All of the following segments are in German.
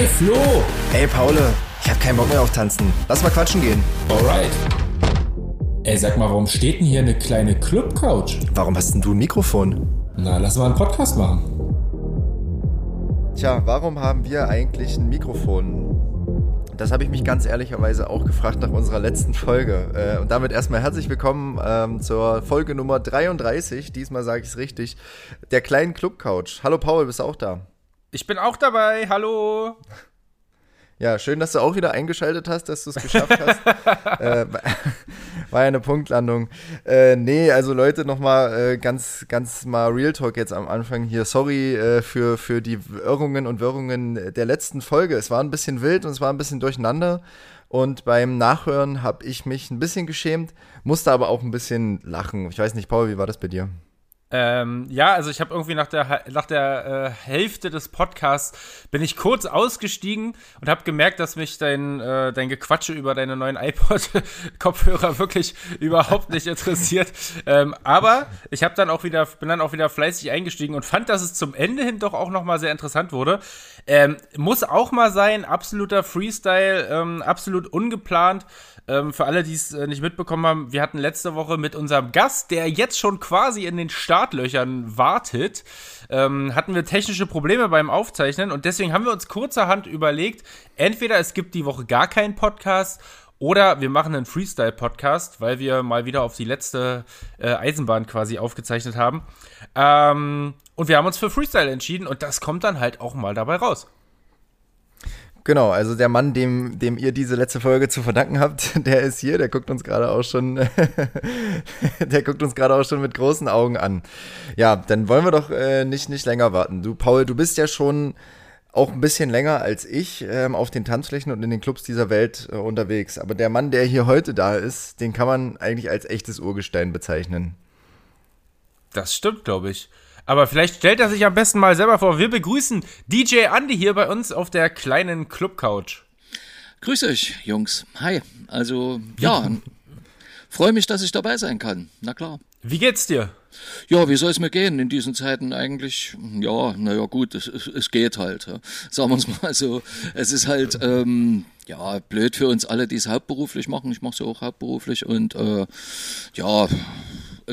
Hey Flo! Ey Paul, ich hab keinen Bock mehr auf Tanzen. Lass mal quatschen gehen. Alright. Ey, sag mal, warum steht denn hier eine kleine Club-Couch? Warum hast denn du ein Mikrofon? Na, lass mal einen Podcast machen. Tja, warum haben wir eigentlich ein Mikrofon? Das habe ich mich ganz ehrlicherweise auch gefragt nach unserer letzten Folge. Äh, und damit erstmal herzlich willkommen ähm, zur Folge Nummer 33. Diesmal sage ich es richtig. Der kleinen Club Couch. Hallo Paul, bist du auch da? Ich bin auch dabei. Hallo. Ja, schön, dass du auch wieder eingeschaltet hast, dass du es geschafft hast. äh, war ja eine Punktlandung. Äh, nee, also Leute, nochmal äh, ganz, ganz mal Real Talk jetzt am Anfang hier. Sorry äh, für, für die Irrungen und Wirrungen der letzten Folge. Es war ein bisschen wild und es war ein bisschen durcheinander. Und beim Nachhören habe ich mich ein bisschen geschämt, musste aber auch ein bisschen lachen. Ich weiß nicht, Paul, wie war das bei dir? Ähm, ja, also ich habe irgendwie nach der, nach der äh, Hälfte des Podcasts bin ich kurz ausgestiegen und habe gemerkt, dass mich dein, äh, dein Gequatsche über deine neuen iPod-Kopfhörer wirklich überhaupt nicht interessiert. Ähm, aber ich habe dann auch wieder, bin dann auch wieder fleißig eingestiegen und fand, dass es zum Ende hin doch auch nochmal sehr interessant wurde. Ähm, muss auch mal sein, absoluter Freestyle, ähm, absolut ungeplant. Ähm, für alle, die es äh, nicht mitbekommen haben, wir hatten letzte Woche mit unserem Gast, der jetzt schon quasi in den Startlöchern wartet, ähm, hatten wir technische Probleme beim Aufzeichnen und deswegen haben wir uns kurzerhand überlegt, entweder es gibt die Woche gar keinen Podcast oder wir machen einen Freestyle-Podcast, weil wir mal wieder auf die letzte äh, Eisenbahn quasi aufgezeichnet haben. Ähm, und wir haben uns für Freestyle entschieden und das kommt dann halt auch mal dabei raus. Genau, also der Mann, dem, dem ihr diese letzte Folge zu verdanken habt, der ist hier, der guckt uns gerade auch schon, der guckt uns gerade auch schon mit großen Augen an. Ja, dann wollen wir doch äh, nicht, nicht länger warten. Du, Paul, du bist ja schon auch ein bisschen länger als ich ähm, auf den Tanzflächen und in den Clubs dieser Welt äh, unterwegs. Aber der Mann, der hier heute da ist, den kann man eigentlich als echtes Urgestein bezeichnen. Das stimmt, glaube ich. Aber vielleicht stellt er sich am besten mal selber vor. Wir begrüßen DJ Andy hier bei uns auf der kleinen Club-Couch. Grüß euch, Jungs. Hi. Also, ja, freue mich, dass ich dabei sein kann. Na klar. Wie geht's dir? Ja, wie soll es mir gehen in diesen Zeiten eigentlich? Ja, naja, gut, es, es geht halt. Ja. Sagen wir es mal so. Es ist halt, ähm, ja, blöd für uns alle, die es hauptberuflich machen. Ich mache es ja auch hauptberuflich und äh, ja,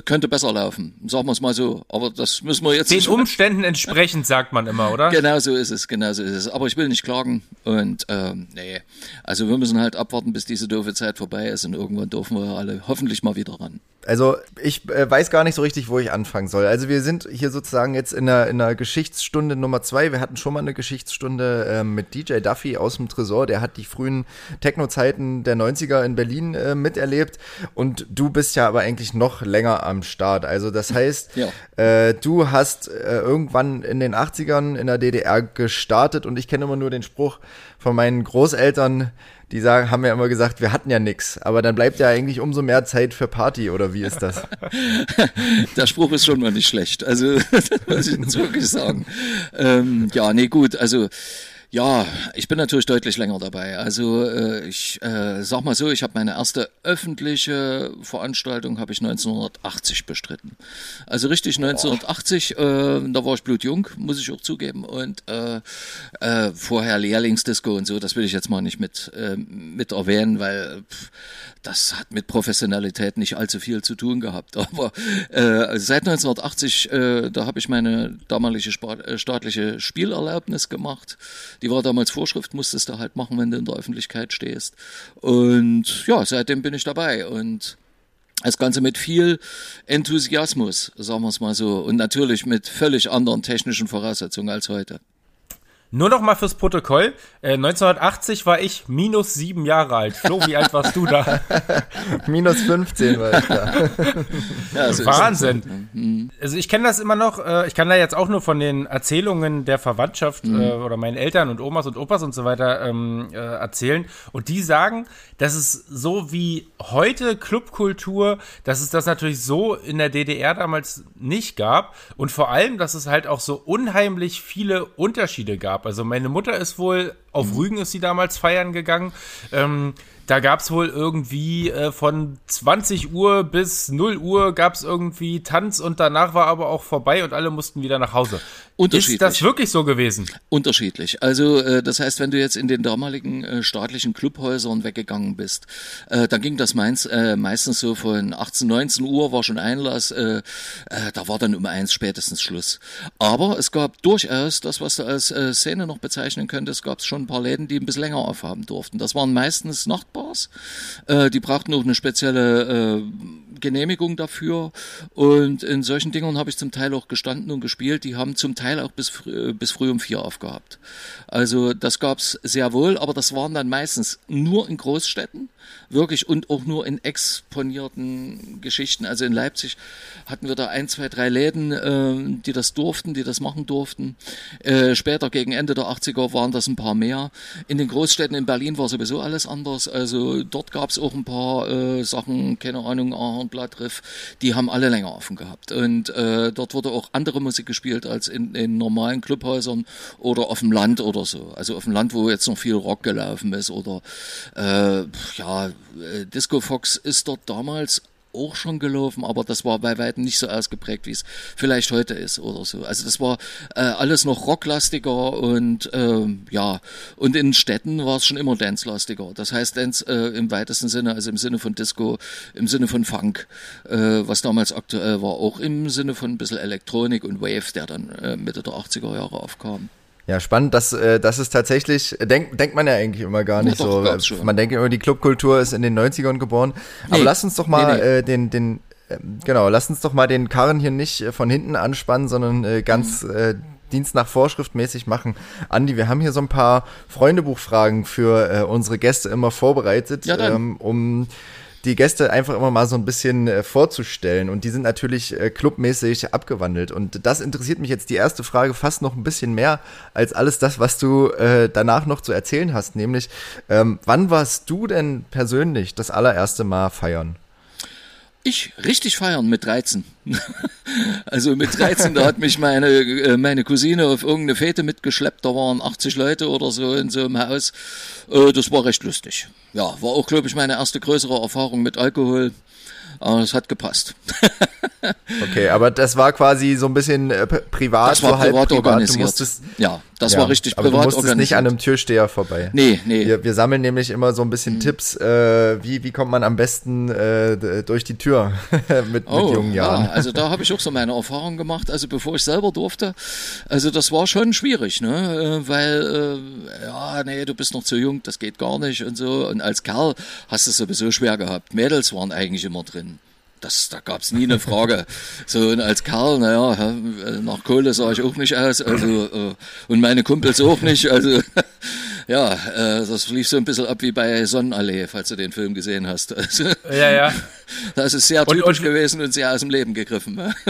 könnte besser laufen, sagen wir es mal so. Aber das müssen wir jetzt. Den Umständen entsprechend sagt man immer, oder? Genau so ist es, genau so ist es. Aber ich will nicht klagen und ähm, nee, also wir müssen halt abwarten, bis diese doofe Zeit vorbei ist und irgendwann dürfen wir alle hoffentlich mal wieder ran. Also ich äh, weiß gar nicht so richtig, wo ich anfangen soll. Also wir sind hier sozusagen jetzt in einer, in einer Geschichtsstunde Nummer zwei. Wir hatten schon mal eine Geschichtsstunde äh, mit DJ Duffy aus dem Tresor. Der hat die frühen Techno-Zeiten der 90er in Berlin äh, miterlebt. Und du bist ja aber eigentlich noch länger am Start. Also das heißt, ja. äh, du hast äh, irgendwann in den 80ern in der DDR gestartet und ich kenne immer nur den Spruch von meinen Großeltern, die sagen, haben ja immer gesagt, wir hatten ja nix, aber dann bleibt ja eigentlich umso mehr Zeit für Party, oder wie ist das? Der Spruch ist schon mal nicht schlecht, also das muss ich jetzt wirklich sagen. Ähm, ja, nee, gut, also ja, ich bin natürlich deutlich länger dabei. Also äh, ich äh, sag mal so, ich habe meine erste öffentliche Veranstaltung habe ich 1980 bestritten. Also richtig 1980, äh, da war ich blutjung, muss ich auch zugeben. Und äh, äh, vorher Lehrlingsdisco und so, das will ich jetzt mal nicht mit, äh, mit erwähnen, weil pff, das hat mit Professionalität nicht allzu viel zu tun gehabt. Aber äh, seit 1980, äh, da habe ich meine damalige äh, staatliche Spielerlaubnis gemacht. Die war damals Vorschrift, musstest du halt machen, wenn du in der Öffentlichkeit stehst. Und ja, seitdem bin ich dabei und das Ganze mit viel Enthusiasmus, sagen wir es mal so. Und natürlich mit völlig anderen technischen Voraussetzungen als heute. Nur noch mal fürs Protokoll. Äh, 1980 war ich minus sieben Jahre alt. Flo, wie alt warst du da? minus 15 war ich da. ja, so Wahnsinn. Mhm. Also ich kenne das immer noch. Äh, ich kann da jetzt auch nur von den Erzählungen der Verwandtschaft mhm. äh, oder meinen Eltern und Omas und Opas und so weiter ähm, äh, erzählen. Und die sagen, dass es so wie heute Clubkultur, dass es das natürlich so in der DDR damals nicht gab. Und vor allem, dass es halt auch so unheimlich viele Unterschiede gab gab. Also meine Mutter ist wohl Auf Rügen ist sie damals feiern gegangen. Ähm, da gab es wohl irgendwie äh, von 20 Uhr bis 0 Uhr gab es irgendwie Tanz und danach war aber auch vorbei und alle mussten wieder nach Hause. Unterschiedlich. Ist das wirklich so gewesen? Unterschiedlich. Also äh, das heißt, wenn du jetzt in den damaligen äh, staatlichen Clubhäusern weggegangen bist, äh, dann ging das meins, äh, meistens so von 18, 19 Uhr war schon Einlass, äh, da war dann um eins spätestens Schluss. Aber es gab durchaus das, was du als Szene noch bezeichnen könntest, gab es schon ein paar Läden, die ein bisschen länger aufhaben durften. Das waren meistens Nachtbars. Äh, die brauchten auch eine spezielle äh, Genehmigung dafür. Und in solchen Dingern habe ich zum Teil auch gestanden und gespielt. Die haben zum Teil auch bis, früh, bis früh um vier aufgehabt. Also das gab's sehr wohl, aber das waren dann meistens nur in Großstädten, wirklich und auch nur in exponierten Geschichten. Also in Leipzig hatten wir da ein, zwei, drei Läden, äh, die das durften, die das machen durften. Äh, später gegen Ende der 80er waren das ein paar mehr. In den Großstädten in Berlin war sowieso alles anders. Also dort gab's auch ein paar äh, Sachen, keine Ahnung, Ahornblatt, Riff, die haben alle länger offen gehabt. Und äh, dort wurde auch andere Musik gespielt als in, in normalen Clubhäusern oder auf dem Land oder so. Also auf dem Land, wo jetzt noch viel Rock gelaufen ist oder äh, ja, äh, Disco Fox ist dort damals auch schon gelaufen, aber das war bei weitem nicht so ausgeprägt, wie es vielleicht heute ist oder so. Also das war äh, alles noch rocklastiger und ähm, ja, und in Städten war es schon immer dance-lastiger. Das heißt Dance äh, im weitesten Sinne, also im Sinne von Disco, im Sinne von Funk, äh, was damals aktuell war, auch im Sinne von ein bisschen Elektronik und Wave, der dann äh, Mitte der 80er Jahre aufkam. Ja, spannend, dass äh, das ist tatsächlich, denk, denkt man ja eigentlich immer gar nicht doch, so. Man denkt immer, die Clubkultur ist in den 90ern geboren. Aber Nee. lass uns doch mal Nee, nee. Äh, den, den, ähm, genau, lass uns doch mal den Karren hier nicht äh, von hinten anspannen, sondern äh, ganz Mhm. äh, Dienst nach Vorschrift mäßig machen. Andi, wir haben hier so ein paar Freundebuchfragen für äh, unsere Gäste immer vorbereitet, Ja, ähm, um die Gäste einfach immer mal so ein bisschen äh, vorzustellen. Und die sind natürlich äh, clubmäßig abgewandelt. Und das interessiert mich jetzt die erste Frage fast noch ein bisschen mehr als alles das, was du äh, danach noch zu erzählen hast. Nämlich, ähm, wann warst du denn persönlich das allererste Mal feiern? Ich richtig feiern mit 13. also mit 13, da hat mich meine, äh, meine Cousine auf irgendeine Fete mitgeschleppt. Da waren 80 Leute oder so in so einem Haus. Äh, Das war recht lustig. Ja, war auch, glaube ich, meine erste größere Erfahrung mit Alkohol. Aber es hat gepasst. Okay, aber das war quasi so ein bisschen äh, privat, Das war so privat Du organisiert. musstest, ja, das ja, war richtig aber privat du musstest organisiert. nicht an einem Türsteher vorbei. Nee, nee. Wir, wir sammeln nämlich immer so ein bisschen Hm. Tipps, äh, wie, wie kommt man am besten äh, durch die Tür mit, mit jungen Jahren. Oh, Ja, also da habe ich auch so meine Erfahrung gemacht. Also bevor ich selber durfte, also das war schon schwierig, ne? Äh, Weil, äh, ja, nee, du bist noch zu jung, das geht gar nicht und so. Und als Kerl hast du es sowieso schwer gehabt. Mädels waren eigentlich immer drin. Das, da gab's nie eine Frage. So, und als Kerl, naja, äh, nach Kohle sah ich auch nicht aus, also, äh, und meine Kumpels auch nicht, also, ja, äh, das lief so ein bisschen ab wie bei Sonnenallee, falls du den Film gesehen hast. Also, Ja, ja. das ist sehr Und- typisch und- gewesen und sehr aus dem Leben gegriffen. ne?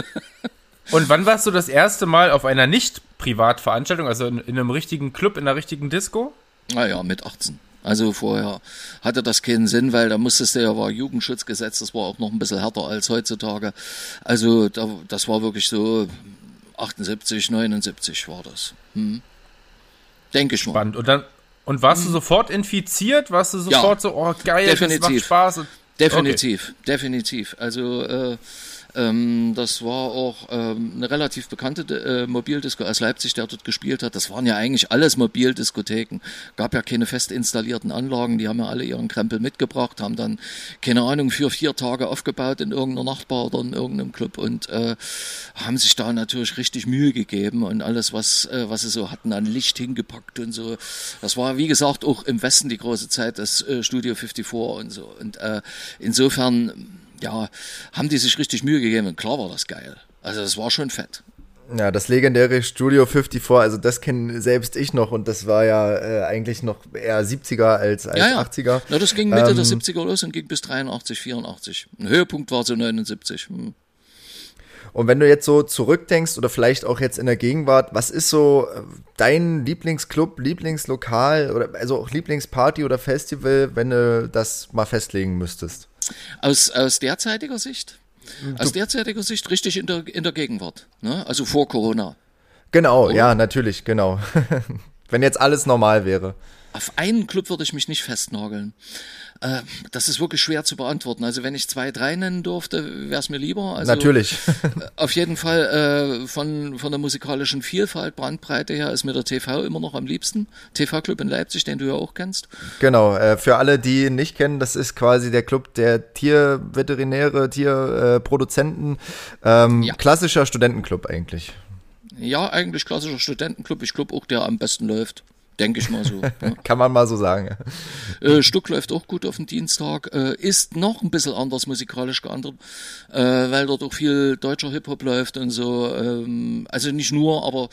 Und wann warst du das erste Mal auf einer Nicht-Privatveranstaltung, also in, in einem richtigen Club, in einer richtigen Disco? Naja, mit 18. Also vorher hatte das keinen Sinn, weil da musstest du ja, war Jugendschutzgesetz, das war auch noch ein bisschen härter als heutzutage. Also da, das war wirklich so 78, 79 war das. Hm. Denke ich mal. Spannend. Und dann und warst du sofort infiziert? Warst du sofort so, oh geil, das macht Definitiv. Spaß? Definitiv, definitiv. Also äh, ähm, das war auch ähm, eine relativ bekannte äh, Mobildisco aus Leipzig, der dort gespielt hat. Das waren ja eigentlich alles Mobildiskotheken. Gab ja keine fest installierten Anlagen, die haben ja alle ihren Krempel mitgebracht, haben dann, keine Ahnung, für vier Tage aufgebaut in irgendeiner Nachtbar oder in irgendeinem Club und äh, haben sich da natürlich richtig Mühe gegeben und alles, was, äh, was sie so hatten, an Licht hingepackt und so. Das war, wie gesagt, auch im Westen die große Zeit, das äh, Studio 54 und so. Und äh, insofern, ja, haben die sich richtig Mühe gegeben und klar war das geil. Also das war schon fett. Ja, das legendäre Studio 54, also das kenne selbst ich noch und das war ja äh, eigentlich noch eher 70er als, als Ja, ja. 80er. Na, das ging Mitte Ähm, der 70er los und ging bis 83, 84. Ein Höhepunkt war so 79. Hm. Und wenn du jetzt so zurückdenkst oder vielleicht auch jetzt in der Gegenwart, was ist so äh, dein Lieblingsclub, Lieblingslokal oder also auch Lieblingsparty oder Festival, wenn du das mal festlegen müsstest? Aus, aus derzeitiger Sicht? Aus derzeitiger Sicht richtig in der, in der Gegenwart. Ne? Also vor Corona. Genau, ja, natürlich, genau. Wenn jetzt alles normal wäre. Auf einen Club würde ich mich nicht festnageln. Äh, das ist wirklich schwer zu beantworten. Also wenn ich zwei, drei nennen durfte, wäre es mir lieber. Also, Natürlich. auf jeden Fall äh, von, von der musikalischen Vielfalt, Brandbreite her ist mir der TV immer noch am liebsten. TV-Club in Leipzig, den du ja auch kennst. Genau, äh, für alle, die ihn nicht kennen, das ist quasi der Club der Tierveterinäre, Tierproduzenten. Ähm, ja. Klassischer Studentenclub eigentlich. Ja, eigentlich klassischer Studentenclub. Ich glaube auch, der am besten läuft. Denke ich mal so. Ja. Kann man mal so sagen. Äh, Stuck läuft auch gut auf den Dienstag. Äh, ist noch ein bisschen anders musikalisch geändert, äh, weil dort auch viel deutscher Hip-Hop läuft und so. Ähm, also nicht nur, aber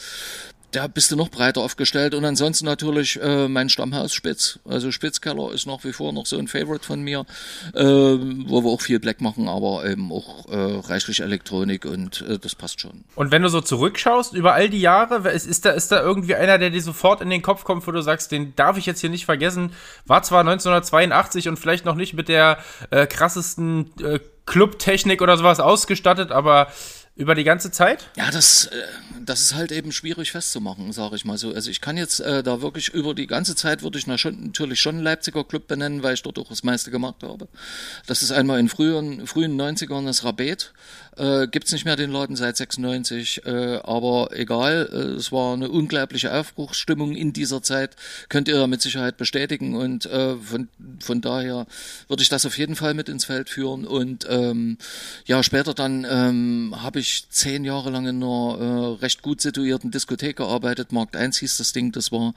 da bist du noch breiter aufgestellt. Und ansonsten natürlich äh, mein Stammhaus Spitz. Also Spitzkeller ist nach wie vor noch so ein Favorite von mir, äh, wo wir auch viel Black machen, aber eben auch äh, reichlich Elektronik und äh, das passt schon. Und wenn du so zurückschaust über all die Jahre, ist, ist, da, ist da irgendwie einer, der dir sofort in den Kopf kommt, wo du sagst, den darf ich jetzt hier nicht vergessen, war zwar 1982 und vielleicht noch nicht mit der äh, krassesten äh, Clubtechnik oder sowas ausgestattet, aber über die ganze Zeit? Ja, das, äh, das ist halt eben schwierig festzumachen, sage ich mal so. Also ich kann jetzt äh, da wirklich über die ganze Zeit würde ich natürlich schon Leipziger Club benennen, weil ich dort auch das meiste gemacht habe. Das ist einmal in frühen, frühen 90ern das Rabet. Äh, Gibt nicht mehr den Laden seit 96, äh, aber egal, äh, es war eine unglaubliche Aufbruchsstimmung in dieser Zeit, könnt ihr mit Sicherheit bestätigen. Und äh, von, von daher würde ich das auf jeden Fall mit ins Feld führen. Und ähm, ja, später dann ähm, habe ich zehn Jahre lang in einer äh, recht gut situierten Diskothek gearbeitet, Markt 1 hieß das Ding, das war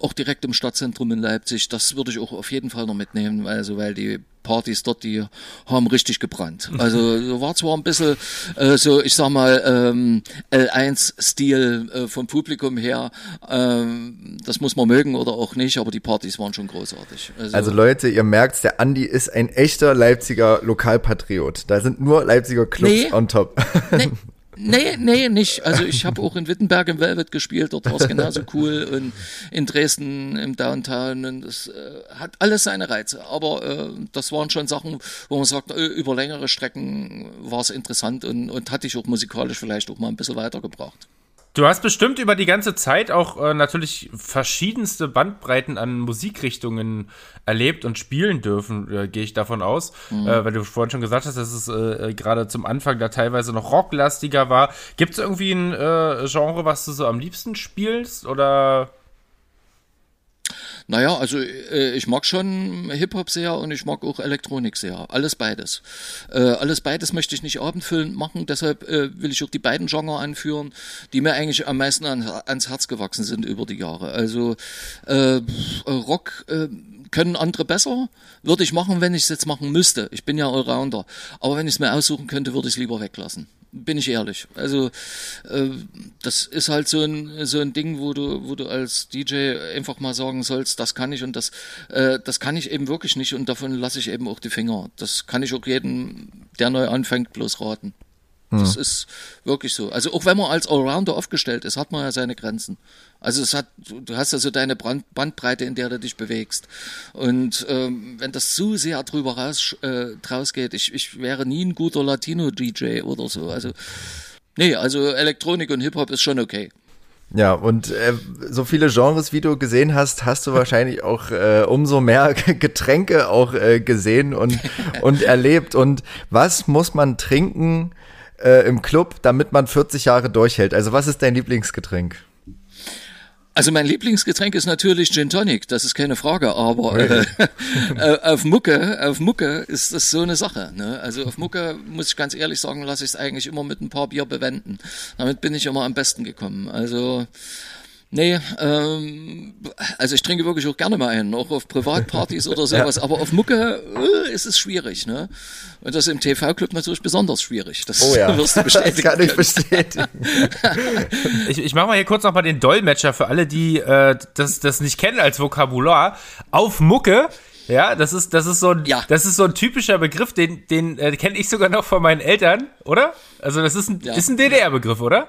auch direkt im Stadtzentrum in Leipzig, das würde ich auch auf jeden Fall noch mitnehmen, also weil die Partys dort, die haben richtig gebrannt. Also war zwar ein bisschen äh, so, ich sag mal, ähm, L1-Stil äh, vom Publikum her. Ähm, das muss man mögen oder auch nicht, aber die Partys waren schon großartig. Also, also Leute, ihr merkt, der Andi ist ein echter Leipziger Lokalpatriot. Da sind nur Leipziger Clubs nee, on top. Nee, Nee, nee, nicht. Also ich habe auch in Wittenberg im Velvet gespielt, dort war es genauso cool und in Dresden im Downtown und das äh, hat alles seine Reize. Aber äh, das waren schon Sachen, wo man sagt, äh, über längere Strecken war es interessant und, und hatte ich auch musikalisch vielleicht auch mal ein bisschen weitergebracht. Du hast bestimmt über die ganze Zeit auch äh, natürlich verschiedenste Bandbreiten an Musikrichtungen erlebt und spielen dürfen, äh, gehe ich davon aus. Mhm. Äh, weil du vorhin schon gesagt hast, dass es äh, gerade zum Anfang da teilweise noch rocklastiger war. Gibt es irgendwie ein äh, Genre, was du so am liebsten spielst? Oder naja, also äh, ich mag schon Hip-Hop sehr und ich mag auch Elektronik sehr. Alles beides. Äh, alles beides möchte ich nicht abendfüllend machen, deshalb äh, will ich auch die beiden Genre anführen, die mir eigentlich am meisten an, ans Herz gewachsen sind über die Jahre. Also äh, Rock äh, können andere besser, würde ich machen, wenn ich es jetzt machen müsste. Ich bin ja Allrounder. Aber wenn ich es mir aussuchen könnte, würde ich es lieber weglassen bin ich ehrlich. Also äh, das ist halt so ein so ein Ding, wo du wo du als DJ einfach mal sagen sollst, das kann ich und das äh, das kann ich eben wirklich nicht und davon lasse ich eben auch die Finger. Das kann ich auch jedem, der neu anfängt, bloß raten. Das hm. ist wirklich so. Also auch wenn man als Allrounder aufgestellt ist, hat man ja seine Grenzen. Also es hat, du hast ja so deine Bandbreite, in der du dich bewegst. Und ähm, wenn das zu sehr drüber raus, äh, rausgeht, ich, ich wäre nie ein guter Latino-DJ oder so. Also nee, also Elektronik und Hip-Hop ist schon okay. Ja, und äh, so viele Genres, wie du gesehen hast, hast du wahrscheinlich auch äh, umso mehr Getränke auch äh, gesehen und, und erlebt. Und was muss man trinken, äh, im Club, damit man 40 Jahre durchhält? Also was ist dein Lieblingsgetränk? Also mein Lieblingsgetränk ist natürlich Gin Tonic, das ist keine Frage, aber äh, äh, auf Mucke, auf Mucke ist das so eine Sache. Ne? Also auf Mucke muss ich ganz ehrlich sagen, lasse ich es eigentlich immer mit ein paar Bier bewenden. Damit bin ich immer am besten gekommen. Also Nee, ähm, also ich trinke wirklich auch gerne mal einen, auch auf Privatpartys oder sowas, ja. aber auf Mucke äh, ist es schwierig, ne? Und das im TV-Club natürlich besonders schwierig. Das oh ja. wirst du bestätigen. das kann ich bestätigen. ich, ich mache mal hier kurz nochmal den Dolmetscher für alle, die äh, das, das nicht kennen als Vokabular. Auf Mucke ja, das ist, das ist so ein, ja. das ist so ein typischer Begriff, den, den äh, kenne ich sogar noch von meinen Eltern, oder? Also das ist ein, ja. ist ein DDR-Begriff, oder?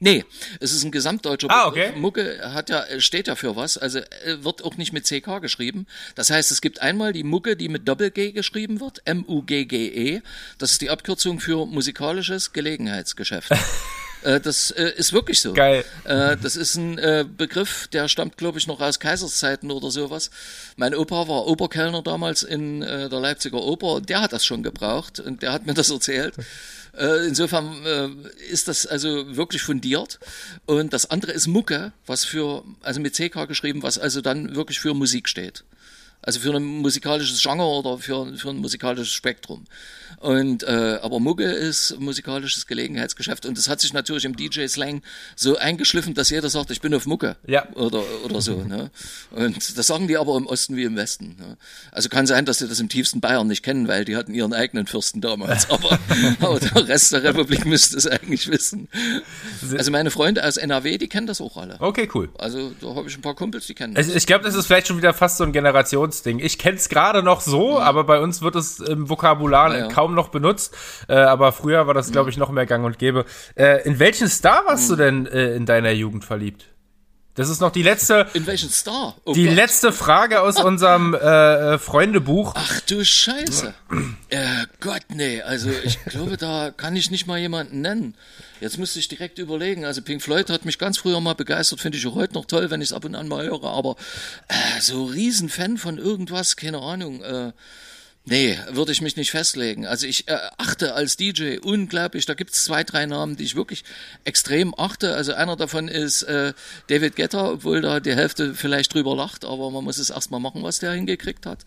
Nee, es ist ein gesamtdeutscher ah, okay. Mucke hat ja, steht ja für was, also äh, wird auch nicht mit CK geschrieben. Das heißt, es gibt einmal die Mucke, die mit Doppel-G geschrieben wird, M-U-G-G-E. Das ist die Abkürzung für musikalisches Gelegenheitsgeschäft. Äh, das äh, ist wirklich so. Geil. Äh, das ist ein äh, Begriff, der stammt, glaube ich, noch aus Kaiserszeiten oder sowas. Mein Opa war Oberkellner damals in äh, der Leipziger Oper und der hat das schon gebraucht und der hat mir das erzählt. Äh, insofern äh, ist das also wirklich fundiert. Und das andere ist Mucke, was für, also mit CK geschrieben, was also dann wirklich für Musik steht. Also für ein musikalisches Genre oder für, für ein musikalisches Spektrum. Und äh, aber Mucke ist musikalisches Gelegenheitsgeschäft und das hat sich natürlich im DJ-Slang so eingeschliffen, dass jeder sagt, ich bin auf Mucke Ja. oder oder so. Ne? Und das sagen die aber im Osten wie im Westen. Ne? Also kann sein, dass sie das im tiefsten Bayern nicht kennen, weil die hatten ihren eigenen Fürsten damals. Aber, aber der Rest der Republik müsste es eigentlich wissen. Also meine Freunde aus NRW, die kennen das auch alle. Okay, cool. Also da habe ich ein paar Kumpels, die kennen das. Ich, ich glaube, das ist vielleicht schon wieder fast so ein Generationsding. Ich kenne es gerade noch so, aber bei uns wird es im Vokabular Ja, ja. kaum noch benutzt. Äh, aber früher war das, glaube ich, noch mehr gang und gäbe. Äh, in welchen Star warst du denn äh, in deiner Jugend verliebt? Das ist noch die letzte, In welchen Star? Oh die Gott. letzte Frage aus unserem äh, äh, Freundebuch. Ach du Scheiße. Äh, Gott, nee. Also ich glaube, da kann ich nicht mal jemanden nennen. Jetzt müsste ich direkt überlegen. Also Pink Floyd hat mich ganz früher mal begeistert, finde ich auch heute noch toll, wenn ich es ab und an mal höre. Aber äh, so Riesenfan von irgendwas, keine Ahnung. Äh, Nee, würde ich mich nicht festlegen. Also ich äh, achte als DJ unglaublich, da gibt's zwei, drei Namen, die ich wirklich extrem achte. Also einer davon ist äh, David Guetta, obwohl da die Hälfte vielleicht drüber lacht, aber man muss es erstmal machen, was der hingekriegt hat.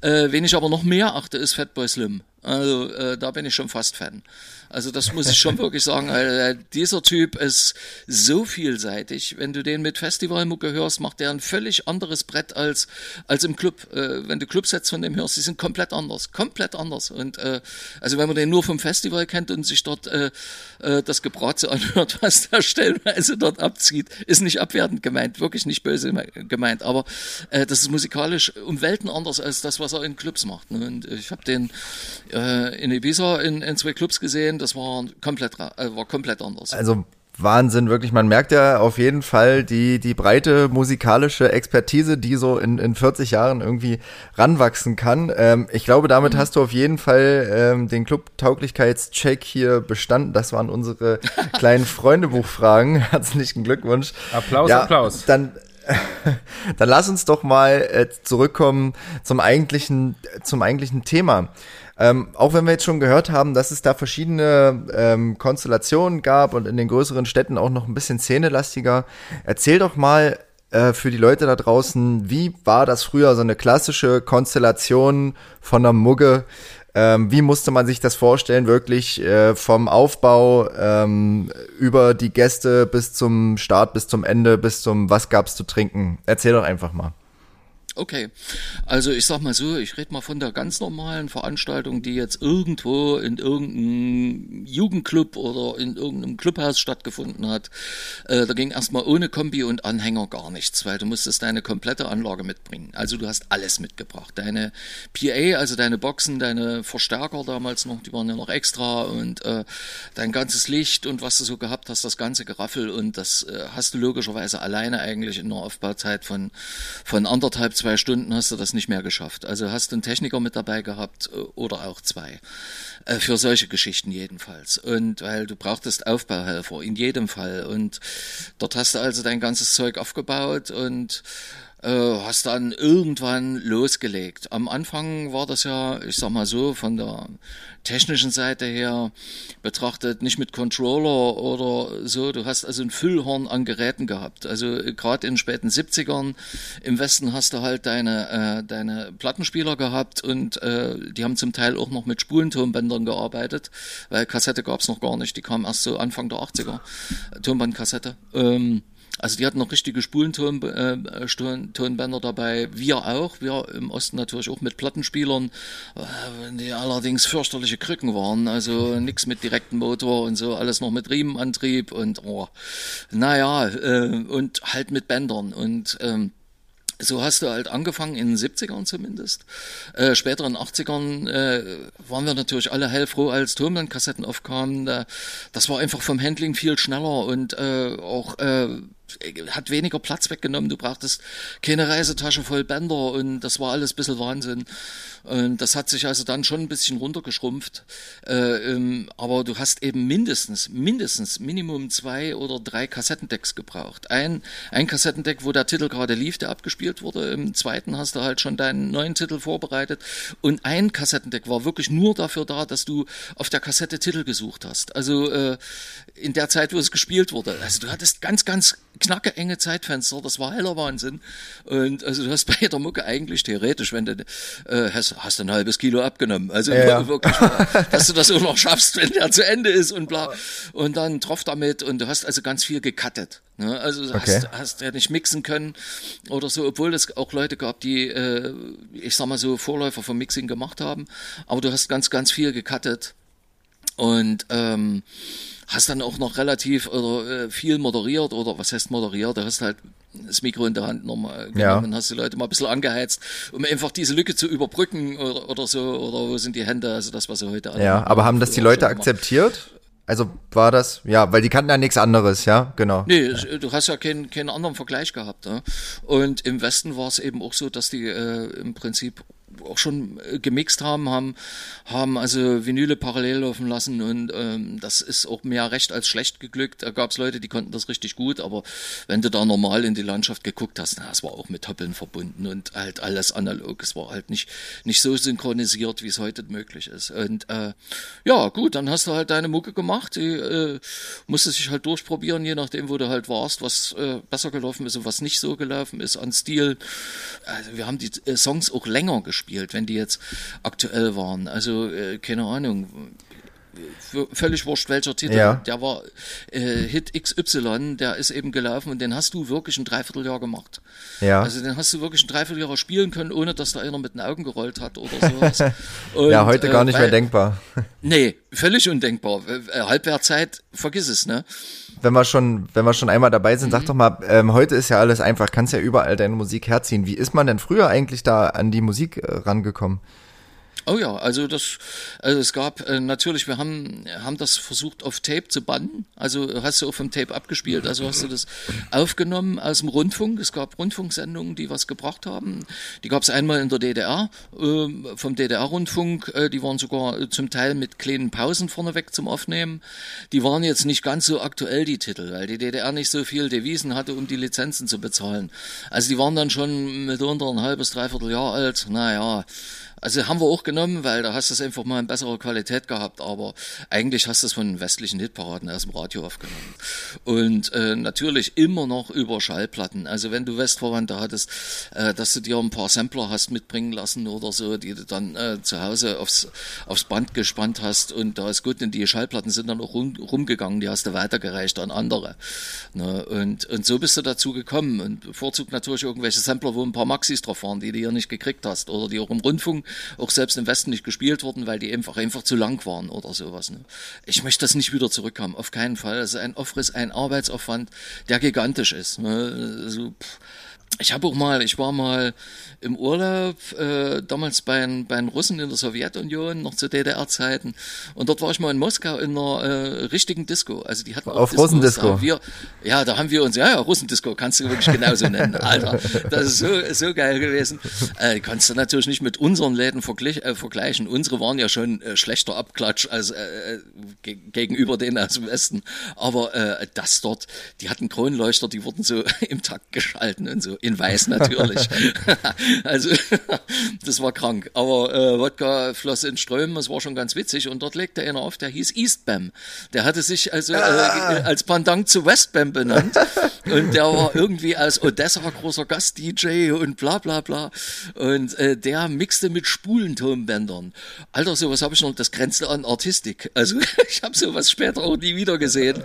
Äh, wen ich aber noch mehr achte, ist Fatboy Slim. Also äh, da bin ich schon fast Fan. Also das muss ich schon wirklich sagen. Äh, dieser Typ ist so vielseitig. Wenn du den mit Festivalmucke hörst, macht der ein völlig anderes Brett als als im Club. Äh, wenn du Clubsets von dem hörst, die sind komplett anders, komplett anders. Und äh, also wenn man den nur vom Festival kennt und sich dort äh, äh, das Gebratze anhört, was der stellenweise dort abzieht, ist nicht abwertend gemeint, wirklich nicht böse gemeint. Aber äh, das ist musikalisch um Welten anders als das, was er in Clubs macht. Ne? Und ich habe den äh, in Ibiza in, in zwei Clubs gesehen, das war komplett, äh, war komplett anders. Also Wahnsinn, wirklich. Man merkt ja auf jeden Fall die, die breite musikalische Expertise, die so in, in 40 Jahren irgendwie ranwachsen kann. Ähm, ich glaube, damit hast du auf jeden Fall ähm, den Club-Tauglichkeitscheck hier bestanden. Das waren unsere kleinen Freundebuchfragen. Herzlichen Glückwunsch. Applaus, Applaus. Dann dann lass uns doch mal äh, zurückkommen zum eigentlichen, zum eigentlichen Thema. Ähm, auch wenn wir jetzt schon gehört haben, dass es da verschiedene ähm, Konstellationen gab und in den größeren Städten auch noch ein bisschen szenelastiger, erzähl doch mal äh, für die Leute da draußen, wie war das früher so eine klassische Konstellation von einer Mugge? Ähm, wie musste man sich das vorstellen, wirklich äh, vom Aufbau ähm, über die Gäste bis zum Start, bis zum Ende, bis zum Was gab's zu trinken? Erzähl doch einfach mal. Okay, also ich sag mal so, ich rede mal von der ganz normalen Veranstaltung, die jetzt irgendwo in irgendeinem Jugendclub oder in irgendeinem Clubhaus stattgefunden hat. Äh, da ging erstmal ohne Kombi und Anhänger gar nichts, weil du musstest deine komplette Anlage mitbringen. Also du hast alles mitgebracht. Deine PA, also deine Boxen, deine Verstärker damals noch, die waren ja noch extra und äh, dein ganzes Licht und was du so gehabt hast, das ganze Geraffel und das äh, hast du logischerweise alleine eigentlich in einer Aufbauzeit von, von anderthalb, zwei Stunden hast du das nicht mehr geschafft. Also hast du einen Techniker mit dabei gehabt äh, oder auch zwei. Äh, Für solche Geschichten jedenfalls. Und weil du brauchtest Aufbauhelfer in jedem Fall. Und dort hast du also dein ganzes Zeug aufgebaut und hast dann irgendwann losgelegt. Am Anfang war das ja, ich sag mal so, von der technischen Seite her betrachtet nicht mit Controller oder so. Du hast also ein Füllhorn an Geräten gehabt. Also gerade in den späten 70ern im Westen hast du halt deine, äh, deine Plattenspieler gehabt und äh, die haben zum Teil auch noch mit Spulentonbändern gearbeitet, weil Kassette gab's noch gar nicht. Die kam erst so Anfang der 80er, Tonbandkassette. Ähm, also die hatten noch richtige Spulentonbänder äh, dabei, wir auch, wir im Osten natürlich auch mit Plattenspielern, äh, die allerdings fürchterliche Krücken waren, also nix mit direktem Motor und so, alles noch mit Riemenantrieb und oh, naja, äh, und halt mit Bändern. Und ähm, so hast du halt angefangen in den 70ern zumindest. Äh, später in den 80ern äh, waren wir natürlich alle hellfroh, als Tonbandkassetten aufkamen. Äh, das war einfach vom Handling viel schneller und äh, auch äh, hat weniger Platz weggenommen. Du brauchtest keine Reisetasche voll Bänder und das war alles ein bisschen Wahnsinn. Und das hat sich also dann schon ein bisschen runtergeschrumpft. Äh, ähm, aber du hast eben mindestens, mindestens Minimum zwei oder drei Kassettendecks gebraucht. Ein, ein Kassettendeck, wo der Titel gerade lief, der abgespielt wurde. Im zweiten hast du halt schon deinen neuen Titel vorbereitet. Und ein Kassettendeck war wirklich nur dafür da, dass du auf der Kassette Titel gesucht hast. Also äh, in der Zeit, wo es gespielt wurde. Also du hattest ganz, ganz knacke enge Zeitfenster. Das war heller Wahnsinn. Und also du hast bei der Mucke eigentlich theoretisch, wenn du äh, hast, hast ein halbes Kilo abgenommen. Also ja. wirklich, dass du das auch noch schaffst, wenn der zu Ende ist und bla. Und dann troff damit und du hast also ganz viel gecuttet. Ne? Also okay. hast, hast ja nicht mixen können oder so, obwohl es auch Leute gab, die, äh, ich sag mal so, Vorläufer vom Mixing gemacht haben. Aber du hast ganz, ganz viel gecuttet. Und ähm, hast dann auch noch relativ oder äh, viel moderiert oder was heißt moderiert, du hast halt das Mikro in der Hand nochmal genommen ja. hast die Leute mal ein bisschen angeheizt, um einfach diese Lücke zu überbrücken oder, oder so, oder wo sind die Hände, also das, was sie heute alle Ja, aber haben das die Leute akzeptiert? Also war das, ja, weil die kannten ja nichts anderes, ja, genau. Nee, ja. du hast ja keinen, keinen anderen Vergleich gehabt. Ja? Und im Westen war es eben auch so, dass die äh, im Prinzip auch schon äh, gemixt haben, haben, haben also Vinyle parallel laufen lassen und ähm, das ist auch mehr recht als schlecht geglückt. Da gab es Leute, die konnten das richtig gut, aber wenn du da normal in die Landschaft geguckt hast, na, es war auch mit Hoppeln verbunden und halt alles analog. Es war halt nicht, nicht so synchronisiert, wie es heute möglich ist. Und äh, ja, gut, dann hast du halt deine Mucke gemacht, die äh, musste sich halt durchprobieren, je nachdem, wo du halt warst, was äh, besser gelaufen ist und was nicht so gelaufen ist an Stil. Also wir haben die äh, Songs auch länger gespielt gespielt, wenn die jetzt aktuell waren. Also, äh, keine Ahnung. Völlig wurscht, welcher Titel. Ja. Der war äh, Hit XY, der ist eben gelaufen und den hast du wirklich ein Dreivierteljahr gemacht. Ja. Also den hast du wirklich ein Dreivierteljahr spielen können, ohne dass da einer mit den Augen gerollt hat oder sowas. Und, ja, heute gar nicht äh, weil, mehr denkbar. Nee, völlig undenkbar. Äh, Halbwertzeit, vergiss es, ne? Wenn wir schon, wenn wir schon einmal dabei sind, mhm. sag doch mal, ähm, heute ist ja alles einfach, kannst ja überall deine Musik herziehen. Wie ist man denn früher eigentlich da an die Musik äh, rangekommen? Oh ja, also das, also es gab äh, natürlich, wir haben, haben das versucht auf Tape zu bannen. Also hast du auf dem Tape abgespielt, also hast du das aufgenommen aus dem Rundfunk. Es gab Rundfunksendungen, die was gebracht haben. Die gab es einmal in der DDR, äh, vom DDR-Rundfunk. Äh, die waren sogar zum Teil mit kleinen Pausen vorneweg zum Aufnehmen. Die waren jetzt nicht ganz so aktuell, die Titel, weil die DDR nicht so viel Devisen hatte, um die Lizenzen zu bezahlen. Also die waren dann schon mitunter ein halbes, dreiviertel Jahr alt. Naja, also haben wir auch genommen, weil da hast du es einfach mal in besserer Qualität gehabt, aber eigentlich hast du es von westlichen Hitparaden aus dem Radio aufgenommen. Und äh, natürlich immer noch über Schallplatten. Also wenn du Westverwandte hattest, äh, dass du dir ein paar Sampler hast mitbringen lassen oder so, die du dann äh, zu Hause aufs, aufs Band gespannt hast und da ist gut, und die Schallplatten sind dann auch rum, rumgegangen, die hast du weitergereicht an andere. Ne? Und, und so bist du dazu gekommen und bevorzugt natürlich irgendwelche Sampler, wo ein paar Maxis drauf waren, die du hier nicht gekriegt hast oder die auch im Rundfunk auch selbst im Westen nicht gespielt wurden, weil die einfach, einfach zu lang waren oder sowas. Ne? Ich möchte das nicht wieder zurückhaben, auf keinen Fall. Also ein Aufriss, ein Arbeitsaufwand, der gigantisch ist. Ne? Also, pff ich habe auch mal, ich war mal im Urlaub, äh, damals bei, bei den Russen in der Sowjetunion, noch zu DDR-Zeiten. Und dort war ich mal in Moskau in einer äh, richtigen Disco. Also die hatten Auf Russendisco. Wir, ja, da haben wir uns, ja, ja, Russendisco kannst du wirklich genauso nennen. Alter, das ist so, so geil gewesen. Äh, kannst du natürlich nicht mit unseren Läden verglich, äh, vergleichen. Unsere waren ja schon äh, schlechter Abklatsch als äh, äh ge gegenüber denen aus dem Westen. Aber äh, das dort, die hatten Kronleuchter, die wurden so im Takt geschalten und so in weiß natürlich. also das war krank. Aber äh, Wodka floss in Strömen, das war schon ganz witzig. Und dort legte einer auf, der hieß Eastbam. Der hatte sich also ah. äh, als Pendant zu Westbam benannt. und der war irgendwie als Odessa großer Gast-DJ und bla bla bla. Und äh, der mixte mit Spulentonbändern. Alter, sowas habe ich noch, das grenzte an Artistik. Also ich habe sowas später auch nie wieder gesehen.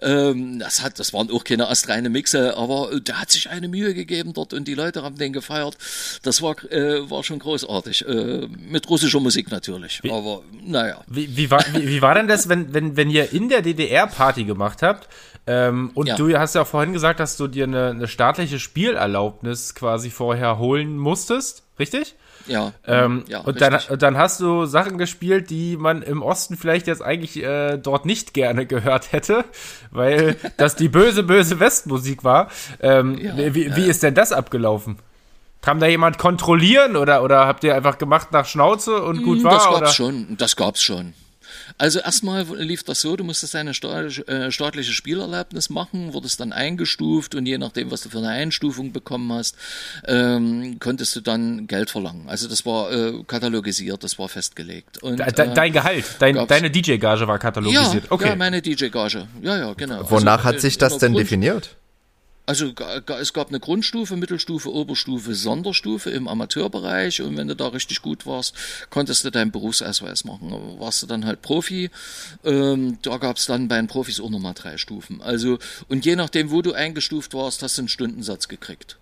Ähm, das, hat, das waren auch keine astreine Mixe, aber der hat sich eine Mühe gegeben gegeben dort und die Leute haben den gefeiert. Das war, äh, war schon großartig. Äh, mit russischer Musik natürlich. Wie, aber naja. Wie, wie, war, wie, wie war denn das, wenn, wenn, wenn ihr in der DDR Party gemacht habt? Ähm, und ja. du hast ja auch vorhin gesagt, dass du dir eine, eine staatliche Spielerlaubnis quasi vorher holen musstest, richtig? Ja. Ähm, ja und dann, dann, hast du Sachen gespielt, die man im Osten vielleicht jetzt eigentlich äh, dort nicht gerne gehört hätte, weil das die böse, böse Westmusik war. Ähm, ja, wie, ja. wie ist denn das abgelaufen? Kam da jemand kontrollieren oder, oder habt ihr einfach gemacht nach Schnauze und gut hm, war? Das gab's oder? schon, das gab's schon. Also erstmal lief das so, du musstest eine äh, staatliche Spielerlaubnis machen, wurdest dann eingestuft und je nachdem, was du für eine Einstufung bekommen hast, ähm, konntest du dann Geld verlangen. Also das war äh, katalogisiert, das war festgelegt. Und, de, de, äh, dein Gehalt, dein, deine DJ-Gage war katalogisiert. Ja, okay. ja meine DJ-Gage. Ja, ja, genau. Wonach also, hat sich das denn definiert? Also es gab eine Grundstufe, Mittelstufe, Oberstufe, Sonderstufe im Amateurbereich und wenn du da richtig gut warst, konntest du deinen Berufsausweis machen. Warst du dann halt Profi, ähm, da gab es dann bei den Profis auch nochmal drei Stufen. Also und je nachdem, wo du eingestuft warst, hast du einen Stundensatz gekriegt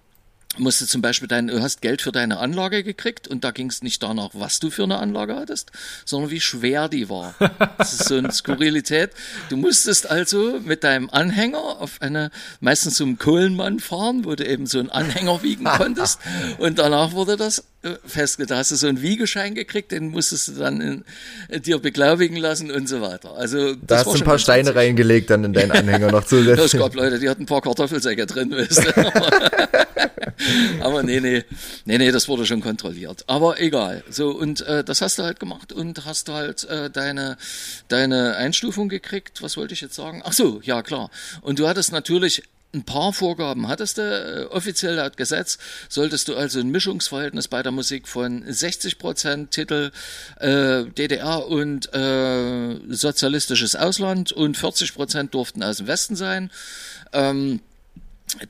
musst du zum Beispiel dein, du hast Geld für deine Anlage gekriegt und da ging es nicht danach, was du für eine Anlage hattest, sondern wie schwer die war. Das ist so eine Skurrilität. Du musstest also mit deinem Anhänger auf eine, meistens zum Kohlenmann fahren, wo du eben so einen Anhänger wiegen konntest und danach wurde das äh, festgelegt. Da hast du so einen Wiegeschein gekriegt, den musstest du dann in, in dir beglaubigen lassen und so weiter. Also da hast du ein paar Steine witzig. reingelegt dann in deinen Anhänger noch zusätzlich. Es gab Leute, die hatten ein paar Kartoffelsäcke drin, weißt du. Aber nee, nee, nee, nee, das wurde schon kontrolliert. Aber egal. So, und äh, das hast du halt gemacht und hast du halt äh, deine, deine Einstufung gekriegt. Was wollte ich jetzt sagen? Ach so, ja klar. Und du hattest natürlich ein paar Vorgaben hattest du. Äh, offiziell laut Gesetz solltest du also ein Mischungsverhältnis bei der Musik von 60 Prozent Titel äh, DDR und äh, sozialistisches Ausland und 40 Prozent durften aus dem Westen sein. Ähm,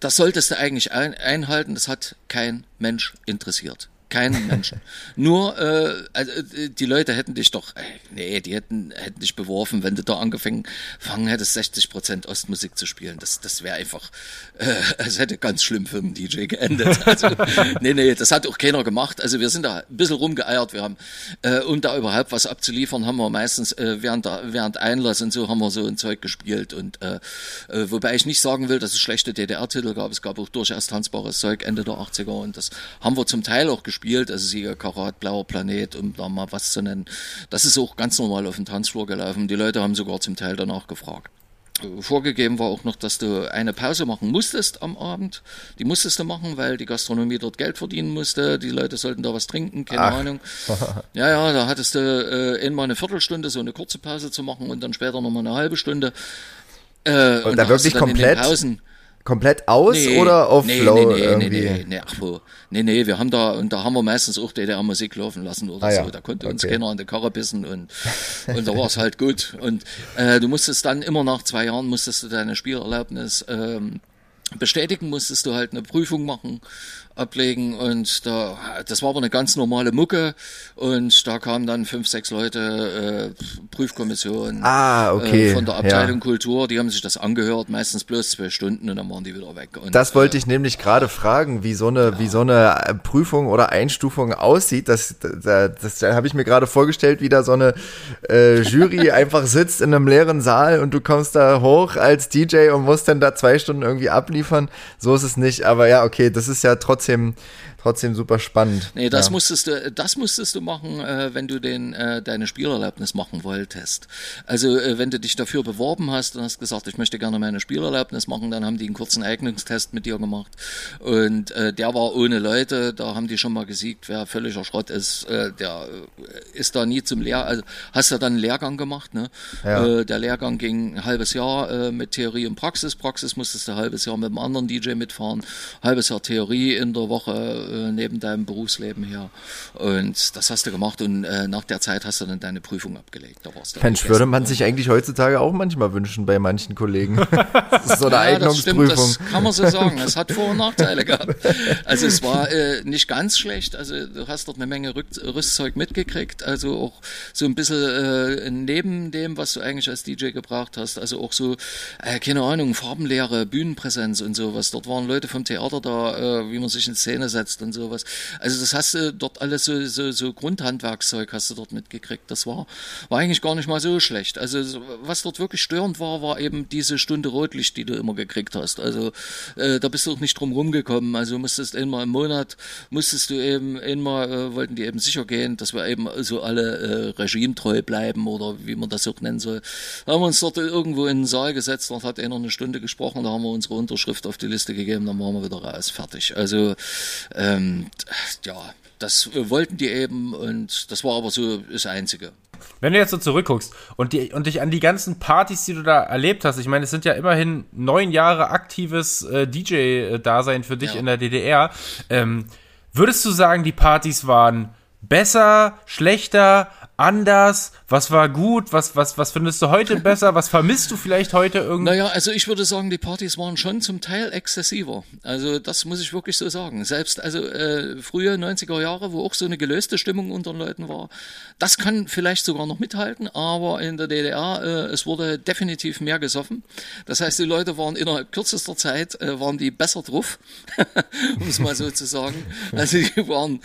das solltest du eigentlich ein, einhalten, das hat kein Mensch interessiert. Keinen Menschen. Nur, äh, also, äh, die Leute hätten dich doch, äh, nee, die hätten, hätten dich beworfen, wenn du da angefangen fangen hättest, 60 Prozent Ostmusik zu spielen. Das, das wäre einfach, äh, es hätte ganz schlimm für einen DJ geendet. Also, nee, nee, das hat auch keiner gemacht. Also wir sind da ein bisschen rumgeeiert. Wir haben, äh, um da überhaupt was abzuliefern, haben wir meistens äh, während, der, während Einlass und so haben wir so ein Zeug gespielt. Und äh, äh, wobei ich nicht sagen will, dass es schlechte DDR-Titel gab. Es gab auch durchaus tanzbares Zeug Ende der 80er und das haben wir zum Teil auch gespielt gespielt, also Sieger Karat, Blauer Planet, um da mal was zu nennen. Das ist auch ganz normal auf dem Tanzfloor gelaufen. Die Leute haben sogar zum Teil danach gefragt. Vorgegeben war auch noch, dass du eine Pause machen musstest am Abend. Die musstest du machen, weil die Gastronomie dort Geld verdienen musste. Die Leute sollten da was trinken, keine Ach. Ahnung. Ja, ja, da hattest du äh, einmal eine Viertelstunde so eine kurze Pause zu machen und dann später nochmal eine halbe Stunde. Äh, und, und da wirklich komplett Pausen, komplett aus nee, oder auf nee, Flow nee, nee, irgendwie? Nee, nee, nee, ach wo. Nee, nee, wir haben da, und da haben wir meistens auch DDR-Musik laufen lassen oder ah, so. Ja. Da konnte uns okay. keiner an die Karre bissen und, und da war es halt gut. Und äh, du musstest dann immer nach zwei Jahren musstest du deine Spielerlaubnis ähm, bestätigen, musstest du halt eine Prüfung machen ablegen und da, das war aber eine ganz normale Mucke und da kamen dann fünf, sechs Leute, äh, Prüfkommission ah, okay. äh, von der Abteilung ja. Kultur, die haben sich das angehört, meistens bloß zwei Stunden und dann waren die wieder weg. Und, das wollte äh, ich nämlich gerade fragen, wie so eine, ja. wie so eine Prüfung oder Einstufung aussieht. Das, das, das, das habe ich mir gerade vorgestellt, wie da so eine äh, Jury einfach sitzt in einem leeren Saal und du kommst da hoch als DJ und musst dann da zwei Stunden irgendwie abliefern. So ist es nicht, aber ja, okay, das ist ja trotzdem trotzdem, trotzdem super spannend. Nee, das ja. musstest du, das musstest du machen, äh, wenn du den, äh, deine Spielerlaubnis machen wolltest. Also, äh, wenn du dich dafür beworben hast und hast gesagt, ich möchte gerne meine Spielerlaubnis machen, dann haben die einen kurzen Eignungstest mit dir gemacht. Und äh, der war ohne Leute, da haben die schon mal gesiegt, wer völliger Schrott ist, äh, der äh, ist da nie zum Lehr, also hast du dann einen Lehrgang gemacht, ne? Ja. Der Lehrgang ging ein halbes Jahr mit Theorie und Praxis. Praxis musstest du ein halbes Jahr mit einem anderen DJ mitfahren, halbes Jahr Theorie in der Woche äh, neben deinem Berufsleben her. Und das hast du gemacht und äh, nach der Zeit hast du dann deine Prüfung abgelegt. Da warst du Mensch, würde man sich eigentlich heutzutage auch manchmal wünschen bei manchen Kollegen. das ist so eine ja, Eignungsprüfung. Das, stimmt, das kann man so sagen. Es hat Vor- und Nachteile gehabt. Also es war äh, nicht ganz schlecht. Also du hast dort eine Menge Rüstzeug mitgekriegt. Also auch so ein bisschen äh, neben dem, was du eigentlich als DJ gebraucht hast. Also auch so, äh, keine Ahnung, Farbenlehre, Bühnenpräsenz, und sowas. Dort waren Leute vom Theater da, äh, wie man sich in Szene setzt und sowas. Also das hast du dort alles so, so, so Grundhandwerkszeug hast du dort mitgekriegt. Das war, war eigentlich gar nicht mal so schlecht. Also was dort wirklich störend war, war eben diese Stunde Rotlicht, die du immer gekriegt hast. Also äh, da bist du auch nicht drum rumgekommen. Also musstest einmal im Monat, musstest du eben einmal, äh, wollten die eben sicher gehen, dass wir eben so alle äh, regimetreu bleiben oder wie man das auch nennen soll. Da haben wir uns dort irgendwo in den Saal gesetzt, dort hat einer eine Stunde gesprochen, da haben wir unsere Unterschrift auf die Liste gegeben, dann waren wir wieder raus, fertig. Also ähm, ja, das wollten die eben und das war aber so das Einzige. Wenn du jetzt so zurückguckst und, die, und dich an die ganzen Partys, die du da erlebt hast, ich meine, es sind ja immerhin neun Jahre aktives äh, DJ-Dasein für dich ja. in der DDR. Ähm, würdest du sagen, die Partys waren besser, schlechter, anders? Was war gut? Was, was, was findest du heute besser? Was vermisst du vielleicht heute irgendwie? Naja, also ich würde sagen, die Partys waren schon zum Teil exzessiver. Also das muss ich wirklich so sagen. Selbst also äh, frühe 90er Jahre, wo auch so eine gelöste Stimmung unter den Leuten war, das kann vielleicht sogar noch mithalten, aber in der DDR, äh, es wurde definitiv mehr gesoffen. Das heißt, die Leute waren innerhalb kürzester Zeit, äh, waren die besser drauf, um es mal so zu sagen. Also die waren,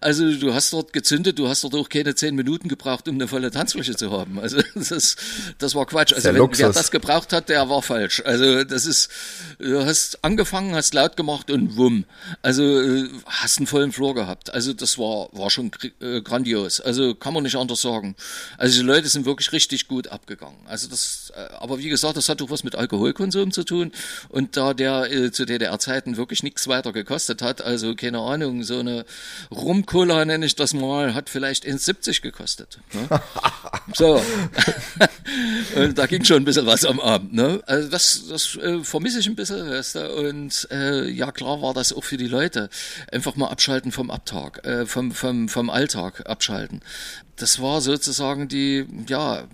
also du hast dort gezündet, du hast dort auch keine zehn Minuten gebraucht, um eine volle Tanzfläche zu haben. Also das, das war Quatsch. Also wenn, wer das gebraucht hat, der war falsch. Also das ist, du hast angefangen, hast laut gemacht und wumm. Also äh, hast einen vollen Flur gehabt. Also das war, war schon äh, grandios. Also kann man nicht anders sagen. Also die Leute sind wirklich richtig gut abgegangen. Also das, äh, aber wie gesagt, das hat doch was mit Alkoholkonsum zu tun. Und da der äh, zu DDR-Zeiten wirklich nichts weiter gekostet hat, also keine Ahnung, so eine Rumcola nenne ich das mal, hat vielleicht 1,70 gekostet gekostet. Ne? so. und da ging schon ein bisschen was am Abend. Ne? Also das, das äh, vermisse ich ein bisschen. Weißt du? Und äh, ja, klar war das auch für die Leute. Einfach mal abschalten vom Abtag, äh, vom, vom, vom Alltag abschalten. Das war sozusagen die, ja,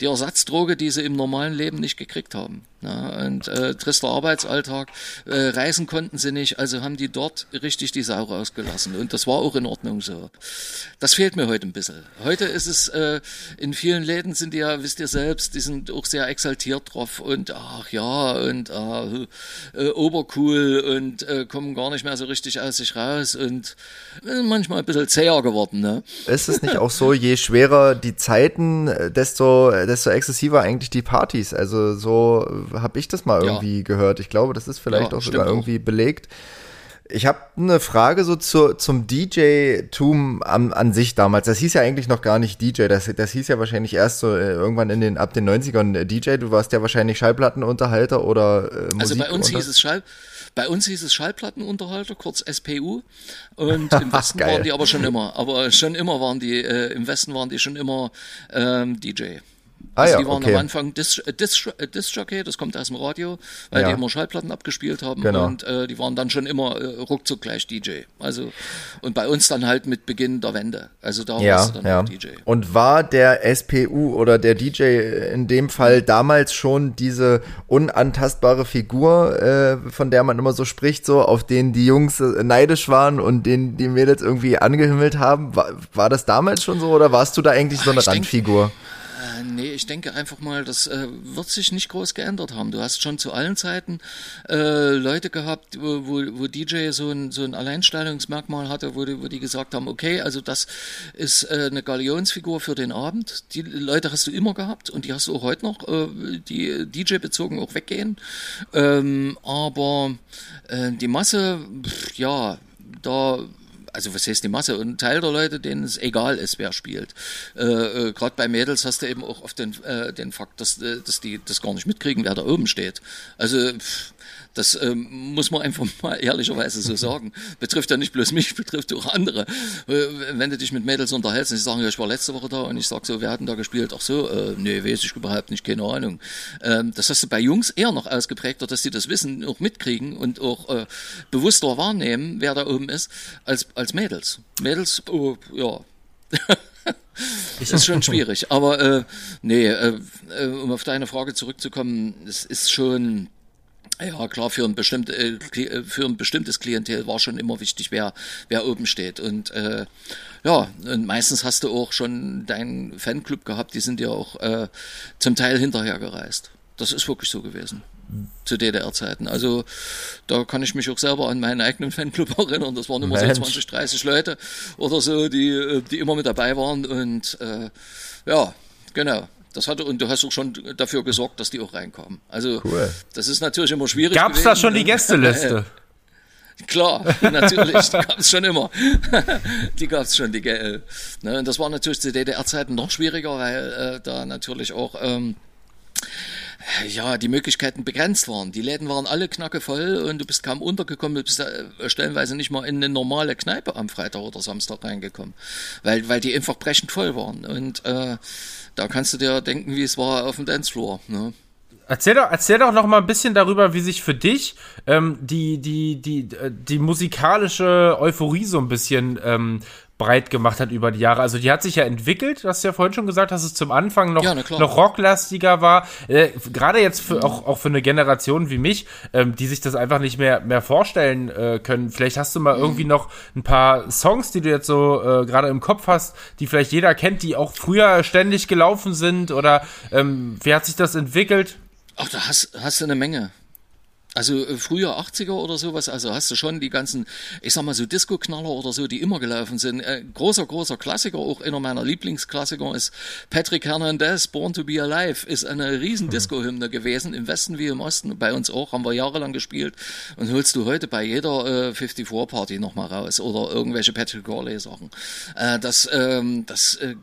die Ersatzdroge, die sie im normalen Leben nicht gekriegt haben. Ja, und äh, trister Arbeitsalltag, äh, reisen konnten sie nicht, also haben die dort richtig die Sau rausgelassen. Und das war auch in Ordnung so. Das fehlt mir heute ein bisschen. Heute ist es, äh, in vielen Läden sind die ja, wisst ihr selbst, die sind auch sehr exaltiert drauf und ach ja, und äh, äh, obercool und äh, kommen gar nicht mehr so richtig aus sich raus und äh, manchmal ein bisschen zäher geworden. Ne? Ist es nicht auch so, je schwerer die Zeiten, desto, desto exzessiver eigentlich die Partys? Also so habe ich das mal irgendwie ja. gehört. Ich glaube, das ist vielleicht ja, auch sogar auch. irgendwie belegt. Ich habe eine Frage so zu, zum DJ-Tum an, an sich damals. Das hieß ja eigentlich noch gar nicht DJ. Das, das hieß ja wahrscheinlich erst so äh, irgendwann in den ab den 90ern äh, DJ. Du warst ja wahrscheinlich Schallplattenunterhalter oder äh, Musik Also bei uns hieß es Schall bei uns hieß es Schallplattenunterhalter, kurz SPU. Und im Westen waren die aber schon immer. Aber schon immer waren die, äh, im Westen waren die schon immer ähm, DJ. Ah, also ja, die waren okay. am Anfang Disc, äh, Disc, äh, Jockey, das kommt aus dem Radio, weil ja. die immer Schallplatten abgespielt haben genau. und äh, die waren dann schon immer äh, ruckzuck gleich DJ. Also und bei uns dann halt mit Beginn der Wende. Also da ja, warst du dann ja. DJ. Und war der SPU oder der DJ in dem Fall damals schon diese unantastbare Figur, äh, von der man immer so spricht, so auf den die Jungs äh, neidisch waren und den die Mädels irgendwie angehimmelt haben? War, war das damals schon so oder warst du da eigentlich so eine Ach, Randfigur? Denk, äh, nee, ich denke einfach mal, das äh, wird sich nicht groß geändert haben. Du hast schon zu allen Zeiten äh, Leute gehabt, wo, wo, wo DJ so ein, so ein Alleinstellungsmerkmal hatte, wo die, wo die gesagt haben, okay, also das ist äh, eine Galionsfigur für den Abend. Die Leute hast du immer gehabt und die hast du auch heute noch, äh, die DJ-bezogen auch weggehen. Ähm, aber äh, die Masse, pff, ja, da also was heißt die Masse, ein Teil der Leute, denen es egal ist, wer spielt. Äh, äh, Gerade bei Mädels hast du eben auch oft den, äh, den Fakt, dass, äh, dass die das gar nicht mitkriegen, wer da oben steht. Also pff, das ähm, muss man einfach mal ehrlicherweise so sagen. Betrifft ja nicht bloß mich, betrifft auch andere. Äh, wenn du dich mit Mädels unterhältst und sie sagen, ja, ich war letzte Woche da und ich sag so, wir hatten da gespielt. Ach so, äh, nee, weiß ich überhaupt nicht, keine Ahnung. Ähm, das hast du bei Jungs eher noch ausgeprägter, dass sie das Wissen auch mitkriegen und auch äh, bewusster wahrnehmen, wer da oben ist, als, als Mädels. Mädels, oh, ja. Das ist schon schwierig, aber äh, nee, äh, äh, um auf deine Frage zurückzukommen, es ist schon ja, klar, für ein, bestimmt, äh, äh, für ein bestimmtes Klientel war schon immer wichtig, wer, wer oben steht. Und äh, ja, und meistens hast du auch schon deinen Fanclub gehabt, die sind ja auch äh, zum Teil hinterher gereist. Das ist wirklich so gewesen. zu DDR-Zeiten. Also da kann ich mich auch selber an meinen eigenen Fanclub erinnern. Das waren immer Mensch. so 20, 30 Leute oder so, die, die immer mit dabei waren. Und äh, ja, genau. Das hatte, und du hast auch schon dafür gesorgt, dass die auch reinkommen. Also cool. das ist natürlich immer schwierig. Gab es da schon die Gästeliste? Klar, natürlich, die gab es schon immer. die gab es schon, die GL. Ne, und das war natürlich zu DDR-Zeiten noch schwieriger, weil äh, da natürlich auch ähm, ja, die Möglichkeiten begrenzt waren. Die Läden waren alle knackevoll und du bist kaum untergekommen, du bist äh, stellenweise nicht mal in eine normale Kneipe am Freitag oder Samstag reingekommen, weil, weil die einfach brechend voll waren. Und äh, da kannst du dir denken, wie es war auf dem Dancefloor. Ne? Erzähl doch, erzähl doch noch mal ein bisschen darüber, wie sich für dich ähm, die, die, die, äh, die musikalische Euphorie so ein bisschen ähm, breit gemacht hat über die Jahre. Also die hat sich ja entwickelt, du hast ja vorhin schon gesagt, dass es zum Anfang noch, ja, noch rocklastiger war. Äh, Gerade jetzt für, auch, auch für eine Generation wie mich, ähm, die sich das einfach nicht mehr, mehr vorstellen äh, können. Vielleicht hast du mal mhm. irgendwie noch ein paar Songs, die du jetzt so äh, gerade im Kopf hast, die vielleicht jeder kennt, die auch früher ständig gelaufen sind oder ähm, wie hat sich das entwickelt? Ach, da hast, hast du eine Menge. Also äh, früher 80er oder sowas, also hast du schon die ganzen, ich sag mal so Disco-Knaller oder so, die immer gelaufen sind. Äh, großer, großer Klassiker, auch einer meiner Lieblingsklassiker ist Patrick Hernandez, Born to be Alive, ist eine riesen Disco-Hymne gewesen, im Westen wie im Osten, bei uns auch, haben wir jahrelang gespielt und holst du heute bei jeder äh, 54-Party nochmal raus oder irgendwelche Patrick Corley-Sachen. Äh, das, ähm, das äh,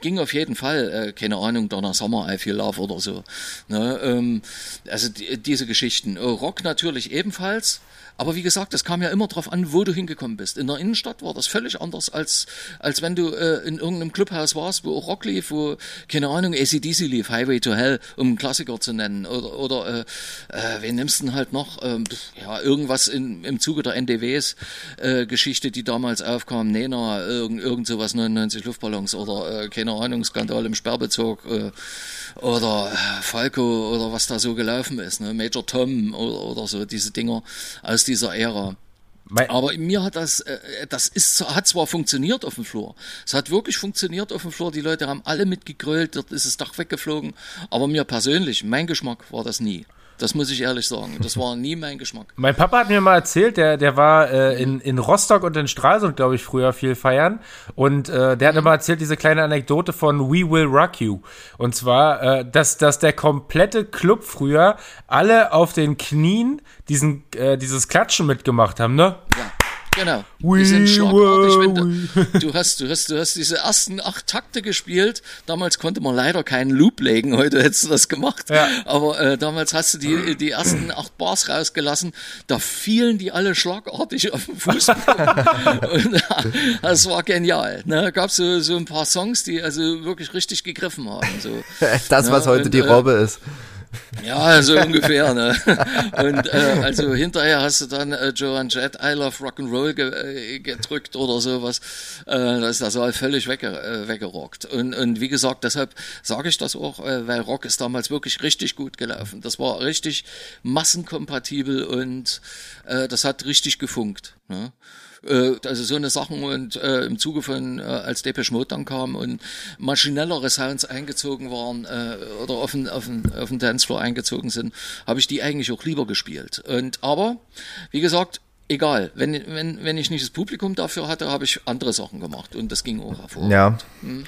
ging auf jeden Fall, äh, keine Ahnung, Donner Sommer, I Feel Love oder so. Ne? Ähm, also die, diese Geschichten. Äh, Rock natürlich ebenfalls. Aber wie gesagt, das kam ja immer darauf an, wo du hingekommen bist. In der Innenstadt war das völlig anders, als, als wenn du äh, in irgendeinem Clubhaus warst, wo auch Rock lief, wo, keine Ahnung, ACDC lief, Highway to Hell, um einen Klassiker zu nennen. Oder, oder äh, äh, wen nimmst du denn halt noch? Ähm, ja, irgendwas in, im Zuge der NDWs äh, die damals aufkam, Nena, irgend, irgend sowas, 99 Luftballons oder, äh, keine Ahnung, Skandal im Sperrbezirk. Äh, oder äh, Falco oder was da so gelaufen ist, ne? Major Tom oder, oder so, diese Dinger aus dieser Ära. Aber mir hat das, äh, das ist, hat zwar funktioniert auf dem Flur. Es hat wirklich funktioniert auf dem Flur. Die Leute haben alle mitgegrölt, dort ist das Dach weggeflogen. Aber mir persönlich, mein Geschmack war das nie. Das muss ich ehrlich sagen. Das war nie mein Geschmack. Mein Papa hat mir mal erzählt, der, der war äh, in, in Rostock und in Stralsund, glaube ich, früher viel feiern. Und äh, der hat mir mal erzählt, diese kleine Anekdote von We Will Rock You. Und zwar, äh, dass, dass der komplette Club früher alle auf den Knien diesen, äh, dieses Klatschen mitgemacht haben, ne? Ja. Genau. We die sind schlagartig, wenn du, du hast, du hast, du hast diese ersten acht Takte gespielt. Damals konnte man leider keinen Loop legen. Heute hättest du das gemacht. Ja. Aber äh, damals hast du die, die ersten acht Bars rausgelassen. Da fielen die alle schlagartig auf den Fuß. Und äh, das war genial. Ne? Gab so, so ein paar Songs, die also wirklich richtig gegriffen haben. So. Das, was ja, heute und, die Robbe äh, ist. Ja, so ungefähr. Ne? Und äh, also hinterher hast du dann äh, Joan Jett I Love Rock'n'Roll ge äh, gedrückt oder sowas. Äh, da ist das Saal völlig wegge äh, weggerockt. Und, und wie gesagt, deshalb sage ich das auch, äh, weil Rock ist damals wirklich richtig gut gelaufen. Das war richtig massenkompatibel und äh, das hat richtig gefunkt. Ne? Äh, also so eine Sachen und äh, im Zuge von, äh, als Depeche Mode dann kam und maschinellere Sounds eingezogen waren äh, oder auf den, auf, den, auf den Dancefloor eingezogen sind, habe ich die eigentlich auch lieber gespielt. Und aber, wie gesagt, egal. Wenn, wenn, wenn ich nicht das Publikum dafür hatte, habe ich andere Sachen gemacht und das ging auch hervor. Ja. Hm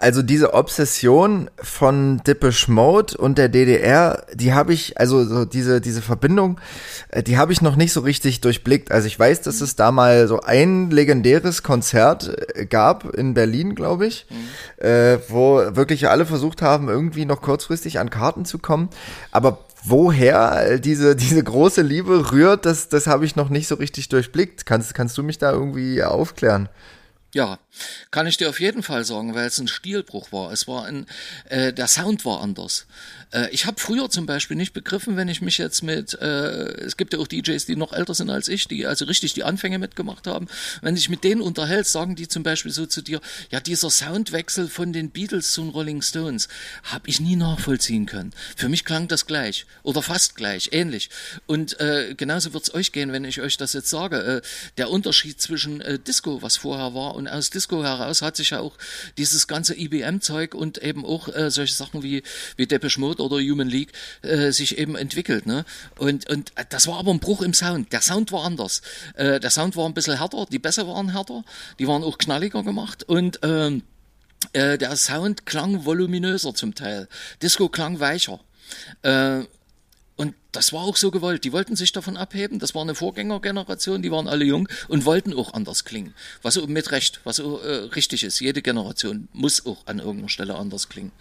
also diese Obsession von Dippish Mode und der DDR, die habe ich, also so diese, diese Verbindung, äh, die habe ich noch nicht so richtig durchblickt. Also ich weiß, dass es da mal so ein legendäres Konzert äh, gab in Berlin, glaube ich, mhm. äh, wo wirklich alle versucht haben, irgendwie noch kurzfristig an Karten zu kommen. Aber woher diese, diese große Liebe rührt, das, das habe ich noch nicht so richtig durchblickt. Kannst, kannst du mich da irgendwie aufklären? Ja, kann ich dir auf jeden Fall sagen, weil es ein Stilbruch war. Es war ein, äh, der Sound war anders. Äh, ich habe früher zum Beispiel nicht begriffen, wenn ich mich jetzt mit, äh, es gibt ja auch DJs, die noch älter sind als ich, die also richtig die Anfänge mitgemacht haben. Wenn ich mit denen unterhält, sagen die zum Beispiel so zu dir, ja, dieser Soundwechsel von den Beatles zu den Rolling Stones, habe ich nie nachvollziehen können. Für mich klang das gleich oder fast gleich, ähnlich. Und äh, genauso wird's euch gehen, wenn ich euch das jetzt sage. Äh, der Unterschied zwischen äh, Disco, was vorher war, Und aus Disco heraus hat sich ja auch dieses ganze IBM-Zeug und eben auch äh, solche Sachen wie, wie Depeche Mode oder Human League äh, sich eben entwickelt. Ne? Und, und das war aber ein Bruch im Sound. Der Sound war anders. Äh, der Sound war ein bisschen härter, die Bässe waren härter, die waren auch knalliger gemacht und ähm, äh, der Sound klang voluminöser zum Teil. Disco klang weicher. Äh, und das war auch so gewollt. Die wollten sich davon abheben. Das war eine Vorgängergeneration, die waren alle jung und wollten auch anders klingen. Was mit Recht, was auch, äh, richtig ist. Jede Generation muss auch an irgendeiner Stelle anders klingen.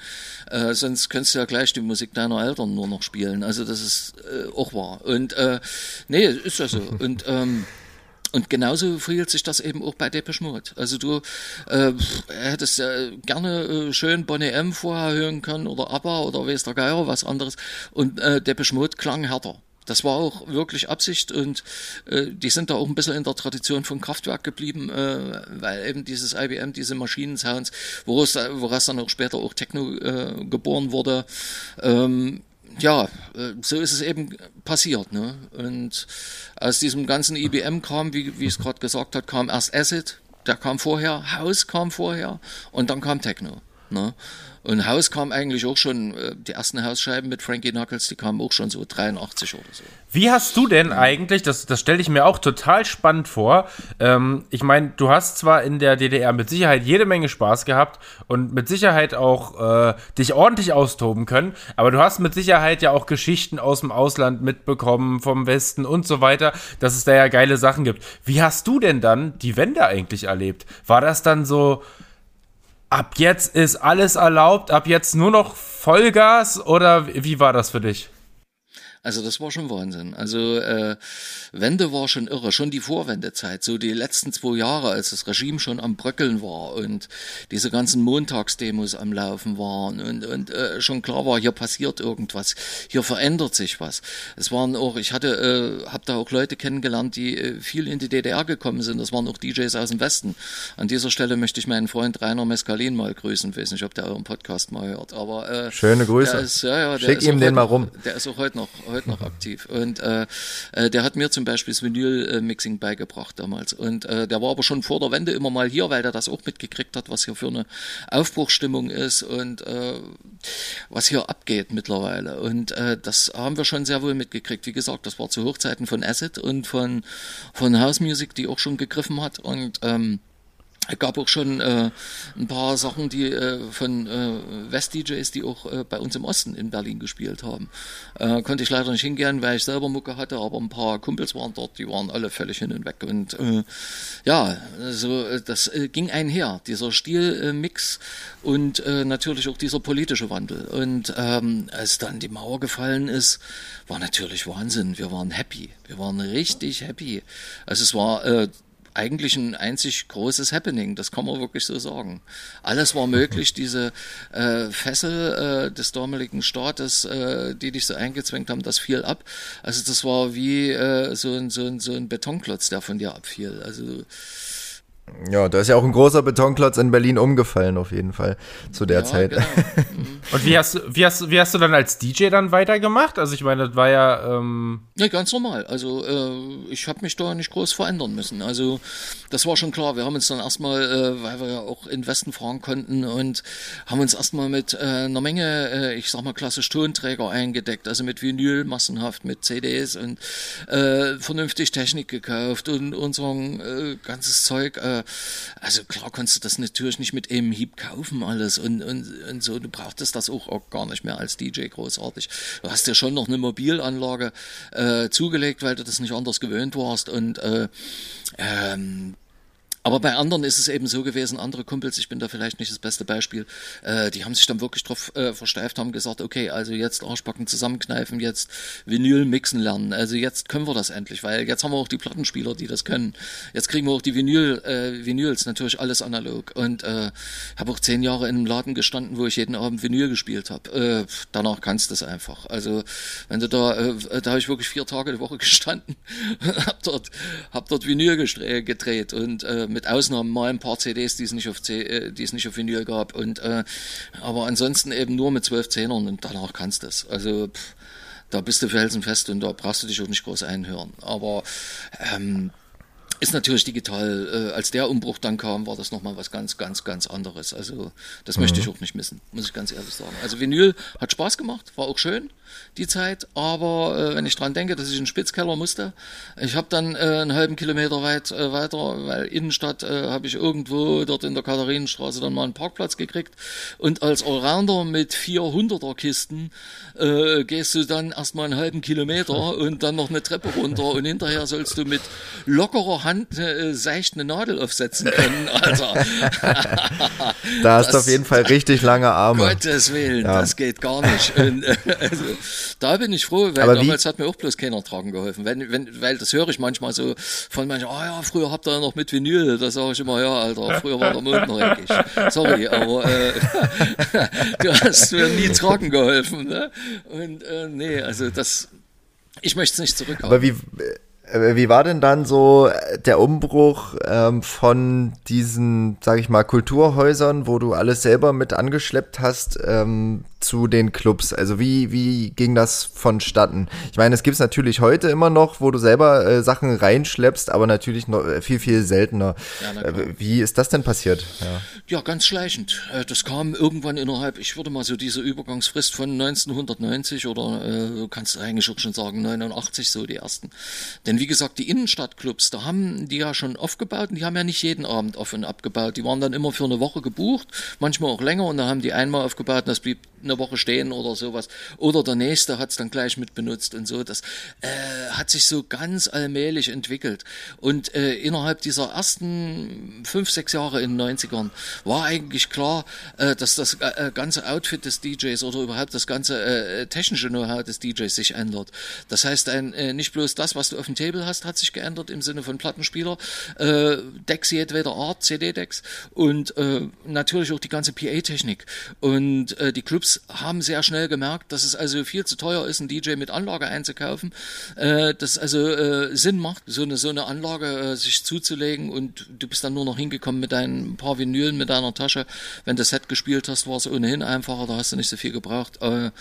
Äh, sonst könntest du ja gleich die Musik deiner Eltern nur noch spielen. Also das ist äh, auch wahr. Und äh, nee, ist ja so. Und ähm, und genauso verhielt sich das eben auch bei Depeche Mode. Also du äh, hättest ja gerne äh, schön Bonnie M vorher hören können oder ABBA oder weiß der Geier, was anderes. Und äh, Depeche Mode klang härter. Das war auch wirklich Absicht und äh, die sind da auch ein bisschen in der Tradition von Kraftwerk geblieben, äh, weil eben dieses IBM, diese Maschinensounds, woraus, woraus dann auch später auch Techno äh, geboren wurde, ähm, ja, äh, so ist es eben passiert. Ne? Und aus diesem ganzen IBM kam, wie, wie es gerade gesagt hat, kam erst Acid, der kam vorher, House kam vorher und dann kam Techno. Ne? Und Haus kam eigentlich auch schon, äh, die ersten Hausscheiben mit Frankie Knuckles, die kamen auch schon so 83 oder so. Wie hast du denn eigentlich, das, das stelle ich mir auch total spannend vor, ähm, ich meine, du hast zwar in der DDR mit Sicherheit jede Menge Spaß gehabt und mit Sicherheit auch äh, dich ordentlich austoben können, aber du hast mit Sicherheit ja auch Geschichten aus dem Ausland mitbekommen, vom Westen und so weiter, dass es da ja geile Sachen gibt. Wie hast du denn dann die Wende eigentlich erlebt? War das dann so ab jetzt ist alles erlaubt, ab jetzt nur noch Vollgas oder wie war das für dich? Also das war schon Wahnsinn. Also äh, Wende war schon irre, schon die Vorwendezeit, so die letzten zwei Jahre, als das Regime schon am Bröckeln war und diese ganzen Montagsdemos am Laufen waren und, und äh, schon klar war, hier passiert irgendwas, hier verändert sich was. Es waren auch, ich hatte, äh, habe da auch Leute kennengelernt, die äh, viel in die DDR gekommen sind. Das waren auch DJs aus dem Westen. An dieser Stelle möchte ich meinen Freund Rainer Mescalin mal grüßen. Ich weiß nicht, ob der euren Podcast mal hört, aber äh, schöne Grüße. Ist, ja, ja, Schick ihm den mal rum. Der ist auch heute noch heute noch aktiv und äh, äh, der hat mir zum Beispiel das Vinyl-Mixing beigebracht damals. Und äh, der war aber schon vor der Wende immer mal hier, weil der das auch mitgekriegt hat, was hier für eine Aufbruchstimmung ist und äh, was hier abgeht mittlerweile. Und äh, das haben wir schon sehr wohl mitgekriegt. Wie gesagt, das war zu Hochzeiten von Acid und von, von House Music, die auch schon gegriffen hat. Und ähm, es gab auch schon äh, ein paar Sachen, die äh, von äh, West-DJs, die auch äh, bei uns im Osten in Berlin gespielt haben. Äh, konnte ich leider nicht hingehen, weil ich selber Mucke hatte, aber ein paar Kumpels waren dort, die waren alle völlig hin und weg. Und äh, ja, also das äh, ging einher, dieser Stilmix äh, und äh, natürlich auch dieser politische Wandel. Und ähm, als dann die Mauer gefallen ist, war natürlich Wahnsinn. Wir waren happy. Wir waren richtig happy. Also es war äh, eigentlich ein einzig großes Happening, das kann man wirklich so sagen. Alles war möglich, diese äh, Fessel äh, des damaligen Staates, äh, die dich so eingezwängt haben, das fiel ab. Also das war wie äh, so, ein, so, ein, so ein Betonklotz, der von dir abfiel. Also ja, da ist ja auch ein großer Betonklotz in Berlin umgefallen, auf jeden Fall, zu der ja, Zeit. Genau. Mhm. Und wie hast, wie, hast, wie hast du dann als DJ dann weitergemacht? Also ich meine, das war ja... Ähm ja, ganz normal. Also äh, ich habe mich da nicht groß verändern müssen. Also das war schon klar. Wir haben uns dann erstmal, äh, weil wir ja auch in Westen fahren konnten und haben uns erstmal mit äh, einer Menge, äh, ich sag mal, klassisch Tonträger eingedeckt. Also mit Vinyl massenhaft, mit CDs und äh, vernünftig Technik gekauft und unser äh, ganzes Zeug... Also klar konntest du das natürlich nicht mit einem Hieb kaufen alles und, und, und so, du brauchtest das auch, auch gar nicht mehr als DJ großartig. Du hast dir schon noch eine Mobilanlage äh, zugelegt, weil du das nicht anders gewöhnt warst und äh, ähm, aber bei anderen ist es eben so gewesen, andere Kumpels, ich bin da vielleicht nicht das beste Beispiel, äh, die haben sich dann wirklich drauf äh, versteift, haben gesagt, okay, also jetzt Arschbacken zusammenkneifen, jetzt Vinyl mixen lernen. Also jetzt können wir das endlich, weil jetzt haben wir auch die Plattenspieler, die das können. Jetzt kriegen wir auch die Vinyl, äh, Vinyls, natürlich alles analog. Und äh, habe auch zehn Jahre in einem Laden gestanden, wo ich jeden Abend Vinyl gespielt habe. Äh, danach kannst du es einfach. Also wenn du da, äh, da habe ich wirklich vier Tage die Woche gestanden, hab dort, hab dort Vinyl gedreht und äh, mit Ausnahmen mal ein paar CDs, die es nicht auf, C, äh, die es nicht auf Vinyl gab. Und, äh, aber ansonsten eben nur mit zwölf Zehnern und danach kannst du es. Also pff, da bist du felsenfest und da brauchst du dich auch nicht groß einhören. Aber ähm, ist natürlich digital, äh, als der Umbruch dann kam, war das nochmal was ganz, ganz, ganz anderes. Also das mhm. möchte ich auch nicht missen, muss ich ganz ehrlich sagen. Also Vinyl hat Spaß gemacht, war auch schön die Zeit, aber äh, wenn ich dran denke, dass ich in den Spitzkeller musste, ich habe dann äh, einen halben Kilometer weit äh, weiter, weil Innenstadt äh, habe ich irgendwo dort in der Katharinenstraße dann mal einen Parkplatz gekriegt und als Allrounder mit 400er Kisten äh, gehst du dann erstmal einen halben Kilometer und dann noch eine Treppe runter und hinterher sollst du mit lockerer Hand äh, seicht eine Nadel aufsetzen können. Also, da hast du auf jeden Fall richtig lange Arme. Gottes Willen, ja. das geht gar nicht. Und, äh, also, da bin ich froh, weil damals hat mir auch bloß keiner tragen geholfen. Wenn, wenn, weil das höre ich manchmal so von manchen, ah oh ja, früher habt ihr noch mit Vinyl. Da sage ich immer, ja, Alter, früher war der Mond noch eckig. Sorry, aber äh, du hast mir nie tragen geholfen. Ne? Und äh, nee, also das, ich möchte es nicht zurückhaben. Aber wie, äh, wie war denn dann so äh, der Umbruch ähm, von diesen, sag ich mal, Kulturhäusern, wo du alles selber mit angeschleppt hast, ähm, zu den Clubs? Also wie, wie ging das vonstatten? Ich meine, es gibt es natürlich heute immer noch, wo du selber äh, Sachen reinschleppst, aber natürlich noch äh, viel, viel seltener. Ja, äh, wie ist das denn passiert? Ja. ja, ganz schleichend. Äh, das kam irgendwann innerhalb, ich würde mal so diese Übergangsfrist von 1990 oder äh, kannst du eigentlich auch schon sagen 89 so die ersten. Denn wie gesagt, die Innenstadtclubs, da haben die ja schon aufgebaut und die haben ja nicht jeden Abend auf und abgebaut. Die waren dann immer für eine Woche gebucht, manchmal auch länger und da haben die einmal aufgebaut und das blieb eine Woche stehen oder sowas. Oder der nächste hat es dann gleich mit benutzt und so. Das äh, hat sich so ganz allmählich entwickelt. Und äh, innerhalb dieser ersten fünf, sechs Jahre in den 90ern war eigentlich klar, äh, dass das äh, ganze Outfit des DJs oder überhaupt das ganze äh, technische Know-how des DJs sich ändert. Das heißt, ein, äh, nicht bloß das, was du auf dem Table hast, hat sich geändert im Sinne von Plattenspieler, äh, Decks jedweder Art, CD-Decks und äh, natürlich auch die ganze PA-Technik. Und äh, die Clubs haben sehr schnell gemerkt, dass es also viel zu teuer ist, einen DJ mit Anlage einzukaufen, äh, dass also äh, Sinn macht, so eine so eine Anlage äh, sich zuzulegen und du bist dann nur noch hingekommen mit deinen paar Vinylen mit deiner Tasche. Wenn du Set gespielt hast, war es ohnehin einfacher, da hast du nicht so viel gebraucht. Äh,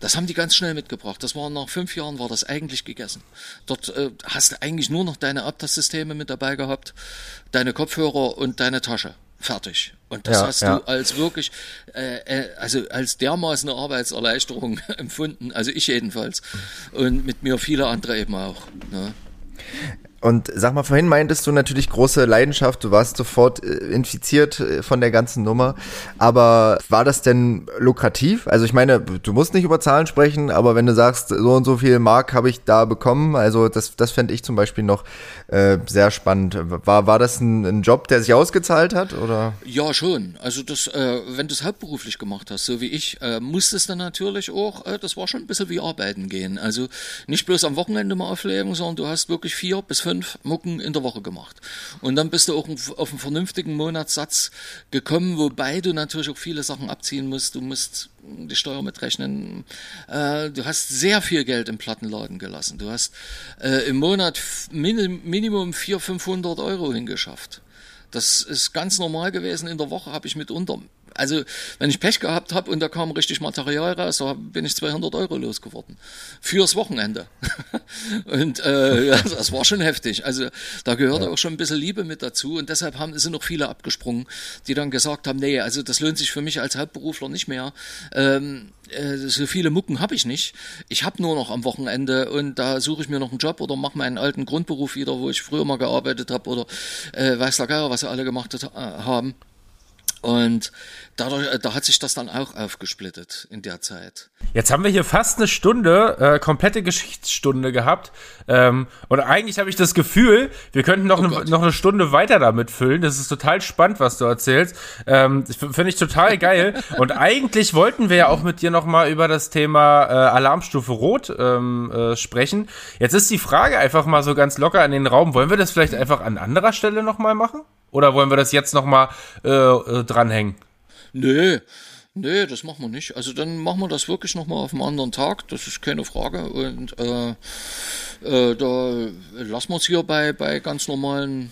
das haben die ganz schnell mitgebracht. Das war nach fünf Jahren war das eigentlich gegessen. Dort äh, hast du eigentlich nur noch deine Abtastsysteme mit dabei gehabt, deine Kopfhörer und deine Tasche fertig. Und das ja, hast ja. du als wirklich, äh, äh, also als dermaßen eine Arbeitserleichterung empfunden, also ich jedenfalls. Und mit mir viele andere eben auch. Ne? Und sag mal, vorhin meintest du natürlich große Leidenschaft, du warst sofort äh, infiziert äh, von der ganzen Nummer. Aber war das denn lukrativ? Also ich meine, du musst nicht über Zahlen sprechen, aber wenn du sagst, so und so viel Mark habe ich da bekommen, also das, das fände ich zum Beispiel noch äh, sehr spannend. War, war das ein, ein, Job, der sich ausgezahlt hat? Oder? Ja, schon. Also das, äh, wenn du es hauptberuflich gemacht hast, so wie ich, äh, musstest du natürlich auch, äh, das war schon ein bisschen wie arbeiten gehen. Also nicht bloß am Wochenende mal aufleben, sondern du hast wirklich vier bis fünf fünf Mucken in der Woche gemacht. Und dann bist du auch auf einen vernünftigen Monatssatz gekommen, wobei du natürlich auch viele Sachen abziehen musst. Du musst die Steuer mitrechnen. Äh, du hast sehr viel Geld im Plattenladen gelassen. Du hast äh, im Monat Minimum 400, 500 Euro hingeschafft. Das ist ganz normal gewesen. In der Woche habe ich mitunter also wenn ich Pech gehabt habe und da kam richtig Material raus, da bin ich 200 Euro losgeworden. Fürs Wochenende. und äh, ja, das war schon heftig. Also da gehörte ja. auch schon ein bisschen Liebe mit dazu und deshalb haben, sind noch viele abgesprungen, die dann gesagt haben, nee, also das lohnt sich für mich als Hauptberufler nicht mehr. Ähm, äh, so viele Mucken habe ich nicht. Ich habe nur noch am Wochenende und da suche ich mir noch einen Job oder mache meinen alten Grundberuf wieder, wo ich früher mal gearbeitet habe oder äh, weiß der Geier, was sie alle gemacht äh, haben. Und dadurch, äh, da hat sich das dann auch aufgesplittet in der Zeit. Jetzt haben wir hier fast eine Stunde, äh, komplette Geschichtsstunde gehabt. Ähm, und eigentlich habe ich das Gefühl, wir könnten noch, oh ne, noch eine Stunde weiter damit füllen. Das ist total spannend, was du erzählst. Ähm, Finde ich total geil. und eigentlich wollten wir ja auch mit dir nochmal über das Thema äh, Alarmstufe Rot ähm, äh, sprechen. Jetzt ist die Frage einfach mal so ganz locker in den Raum. Wollen wir das vielleicht einfach an anderer Stelle nochmal machen? Oder wollen wir das jetzt nochmal äh, äh, dranhängen? Nö, nö, das machen wir nicht. Also dann machen wir das wirklich nochmal auf einem anderen Tag, das ist keine Frage. Und äh, äh, da lassen wir uns hier bei, bei ganz normalen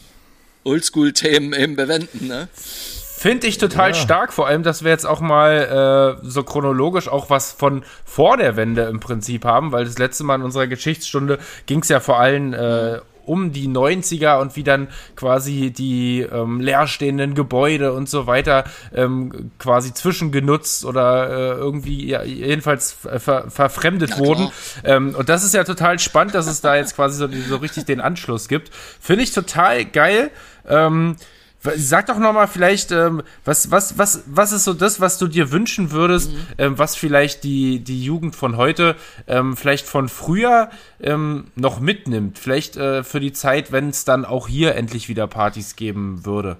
Oldschool-Themen eben bewenden. Ne? Finde ich total ja. stark, vor allem, dass wir jetzt auch mal äh, so chronologisch auch was von vor der Wende im Prinzip haben, weil das letzte Mal in unserer Geschichtsstunde ging es ja vor allem äh, um die 90er und wie dann quasi die ähm, leerstehenden Gebäude und so weiter ähm, quasi zwischengenutzt oder äh, irgendwie ja, jedenfalls ver verfremdet wurden. Ähm, und das ist ja total spannend, dass es da jetzt quasi so, so richtig den Anschluss gibt. Finde ich total geil. Ähm, Sag doch noch mal vielleicht, ähm, was, was, was, was ist so das, was du dir wünschen würdest, mhm. ähm, was vielleicht die, die Jugend von heute ähm, vielleicht von früher ähm, noch mitnimmt? Vielleicht äh, für die Zeit, wenn es dann auch hier endlich wieder Partys geben würde.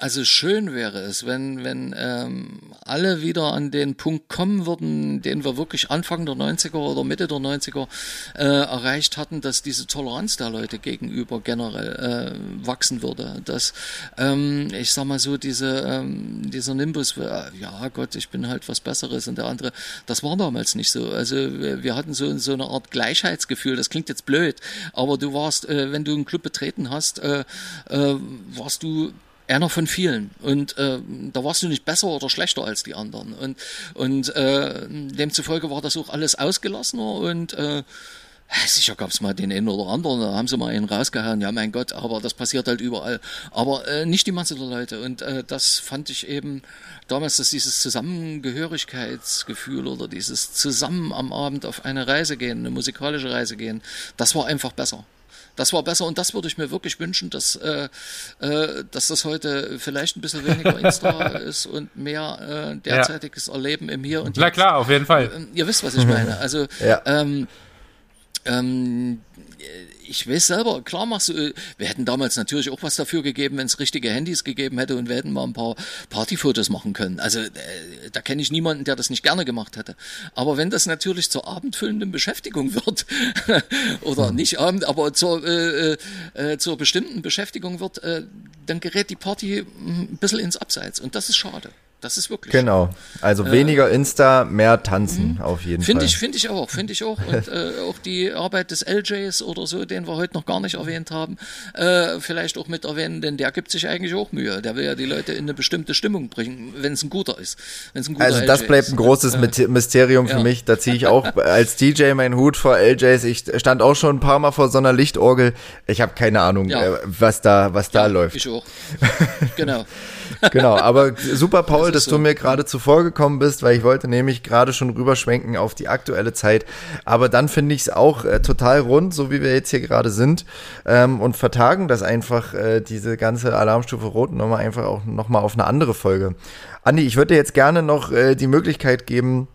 Also schön wäre es, wenn, wenn ähm, alle wieder an den Punkt kommen würden, den wir wirklich Anfang der 90er oder Mitte der 90er äh, erreicht hatten, dass diese Toleranz der Leute gegenüber generell äh, wachsen würde. Dass, ähm, ich sag mal so, diese, ähm, dieser Nimbus, äh, ja Gott, ich bin halt was Besseres und der andere, das war damals nicht so. Also wir, wir hatten so, so eine Art Gleichheitsgefühl, das klingt jetzt blöd, aber du warst, äh, wenn du einen Club betreten hast, äh, äh, warst du einer von vielen. Und äh, da warst du nicht besser oder schlechter als die anderen. Und, und äh, demzufolge war das auch alles ausgelassener und äh, Sicher gab es mal den einen oder anderen, da haben sie mal einen rausgehauen, ja mein Gott, aber das passiert halt überall. Aber äh, nicht die Masse der Leute. Und äh, das fand ich eben damals, dass dieses Zusammengehörigkeitsgefühl oder dieses Zusammen am Abend auf eine Reise gehen, eine musikalische Reise gehen, das war einfach besser. Das war besser und das würde ich mir wirklich wünschen, dass, äh, äh, dass das heute vielleicht ein bisschen weniger Insta ist und mehr äh, derzeitiges ja. Erleben im Hier und Jetzt. Na klar, auf jeden Fall. Äh, ihr wisst, was ich meine. Also ja. ähm, ähm, ich weiß selber, klar machst du, äh, wir hätten damals natürlich auch was dafür gegeben, wenn es richtige Handys gegeben hätte und wir hätten mal ein paar Partyfotos machen können. Also äh, da kenne ich niemanden, der das nicht gerne gemacht hätte. Aber wenn das natürlich zur abendfüllenden Beschäftigung wird, oder hm. nicht abend, aber zur, äh, äh, zur bestimmten Beschäftigung wird, äh, dann gerät die Party ein bisschen ins Abseits und das ist schade. Das ist wirklich. Genau. Also äh, weniger Insta, mehr tanzen mh. auf jeden find Fall. Ich, finde ich auch, finde ich auch. Und äh, auch die Arbeit des LJs oder so, den wir heute noch gar nicht erwähnt haben, äh, vielleicht auch mit erwähnen, denn der gibt sich eigentlich auch Mühe. Der will ja die Leute in eine bestimmte Stimmung bringen, wenn es ein guter ist. Wenn's ein guter also das LJ bleibt ein großes äh, Mysterium für ja. mich. Da ziehe ich auch als DJ meinen Hut vor LJs. Ich stand auch schon ein paar Mal vor so einer Lichtorgel. Ich habe keine Ahnung, ja. Äh, was da, was da läuft. Ich auch. Genau. genau, aber super, Paul, das dass du mir gerade zuvor gekommen bist, weil ich wollte nämlich gerade schon rüberschwenken auf die aktuelle Zeit. Aber dann finde ich es auch äh, total rund, so wie wir jetzt hier gerade sind, ähm, und vertagen das einfach, äh, diese ganze Alarmstufe Rot nochmal einfach auch nochmal auf eine andere Folge. Andi, ich würde dir jetzt gerne noch äh, die Möglichkeit geben,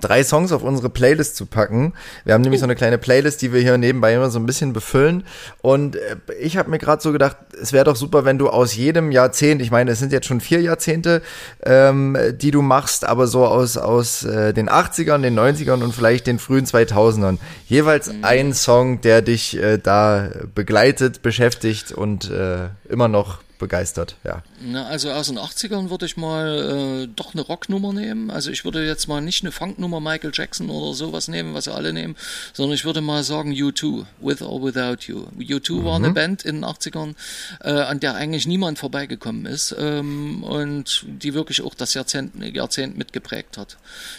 drei Songs auf unsere Playlist zu packen. Wir haben nämlich so eine kleine Playlist, die wir hier nebenbei immer so ein bisschen befüllen. Und äh, ich habe mir gerade so gedacht, es wäre doch super, wenn du aus jedem Jahrzehnt, ich meine, es sind jetzt schon vier Jahrzehnte, ähm, die du machst, aber so aus, aus äh, den 80ern, den 90ern und vielleicht den frühen 2000ern, jeweils mhm. ein Song, der dich äh, da begleitet, beschäftigt und äh, immer noch begeistert, ja. Na, also aus den 80ern würde ich mal äh, doch eine Rocknummer nehmen. Also ich würde jetzt mal nicht eine Funknummer Michael Jackson oder sowas nehmen, was alle nehmen, sondern ich würde mal sagen U2, With or Without You. U2 mhm. war eine Band in den 80ern, äh, an der eigentlich niemand vorbeigekommen ist ähm, und die wirklich auch das Jahrzehnt, Jahrzehnt mitgeprägt hat.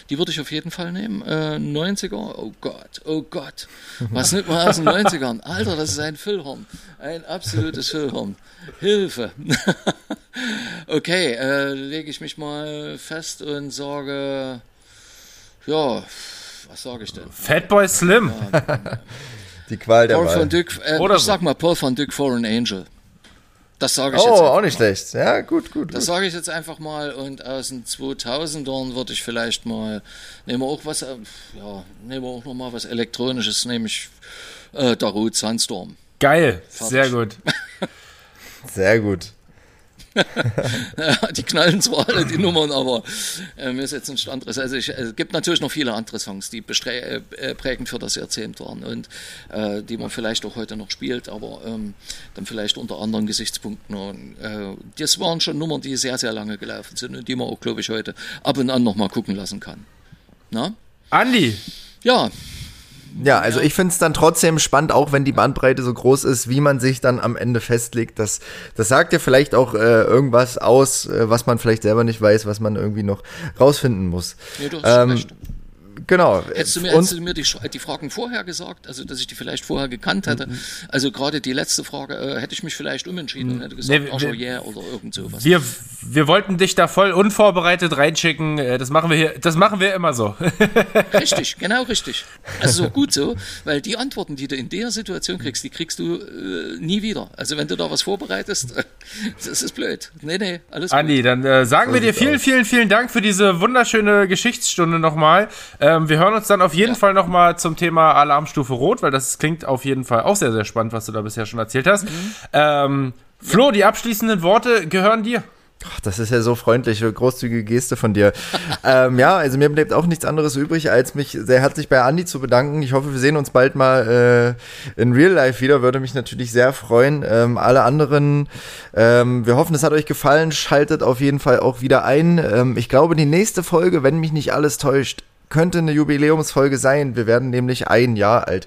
Die würde ich auf jeden Fall nehmen. Äh, 90er, oh Gott, oh Gott. Was nimmt man aus den 90ern? Alter, das ist ein Füllhorn. Ein absolutes Füllhorn. Hilfe. okay, äh, lege ich mich mal fest und sage, ja, was sage ich denn? Fatboy Slim. Ja, Die Qual der Paul Wahl. Van Dyck, äh, Oder ich sag mal Paul van Dyck Foreign Angel. Das sage ich oh, jetzt. Oh, auch nicht mal. schlecht. Ja, gut, gut. Das sage ich jetzt einfach mal. Und aus den 2000ern würde ich vielleicht mal, nehmen wir auch was, äh, ja, nehmen wir auch noch mal was Elektronisches, nämlich äh, Darut Sandstorm. Geil, Fertig. sehr gut. Sehr gut. die knallen zwar alle die Nummern, aber äh, mir ist jetzt nichts anderes. Also ich, es gibt natürlich noch viele andere Songs, die äh, prägend für das Jahrzehnt waren und äh, die man vielleicht auch heute noch spielt, aber ähm, dann vielleicht unter anderen Gesichtspunkten. Und, äh, das waren schon Nummern, die sehr, sehr lange gelaufen sind und die man auch, glaube ich, heute ab und an noch mal gucken lassen kann. Na? Andi! Ja, ja, also ich finde es dann trotzdem spannend, auch wenn die Bandbreite so groß ist, wie man sich dann am Ende festlegt. Das, das sagt ja vielleicht auch äh, irgendwas aus, äh, was man vielleicht selber nicht weiß, was man irgendwie noch rausfinden muss. Ja, du hast ähm, recht Genau. Hättest du mir, hättest du mir die, die, Fragen vorher gesagt, also dass ich die vielleicht vorher gekannt hätte? Mhm. Also gerade die letzte Frage äh, hätte ich mich vielleicht umentschieden und hätte gesagt, nee, wir, yeah oder irgend sowas. Wir, wir wollten dich da voll unvorbereitet reinschicken. Äh, das machen wir hier, das machen wir immer so. richtig, genau richtig. Also so gut so, weil die Antworten, die du in der Situation kriegst, die kriegst du äh, nie wieder. Also wenn du da was vorbereitest, das ist blöd. Nee, nee, alles gut. Andi, dann äh, sagen wir dir vielen, vielen, vielen Dank für diese wunderschöne Geschichtsstunde nochmal. Ähm, wir hören uns dann auf jeden ja. Fall nochmal zum Thema Alarmstufe Rot, weil das klingt auf jeden Fall auch sehr, sehr spannend, was du da bisher schon erzählt hast. Mhm. Ähm, Flo, die abschließenden Worte gehören dir. Ach, das ist ja so freundlich, großzügige Geste von dir. ähm, ja, also mir bleibt auch nichts anderes übrig, als mich sehr herzlich bei Andi zu bedanken. Ich hoffe, wir sehen uns bald mal äh, in Real Life wieder. Würde mich natürlich sehr freuen. Ähm, alle anderen, ähm, wir hoffen, es hat euch gefallen. Schaltet auf jeden Fall auch wieder ein. Ähm, ich glaube, die nächste Folge, wenn mich nicht alles täuscht, könnte eine Jubiläumsfolge sein. Wir werden nämlich ein Jahr alt.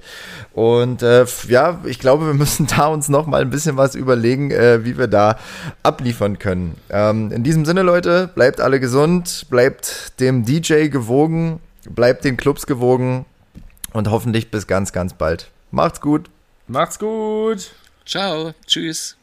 Und äh, ja, ich glaube, wir müssen da uns noch mal ein bisschen was überlegen, äh, wie wir da abliefern können. Ähm, in diesem Sinne, Leute, bleibt alle gesund, bleibt dem DJ gewogen, bleibt den Clubs gewogen und hoffentlich bis ganz, ganz bald. Macht's gut. Macht's gut. Ciao. Tschüss.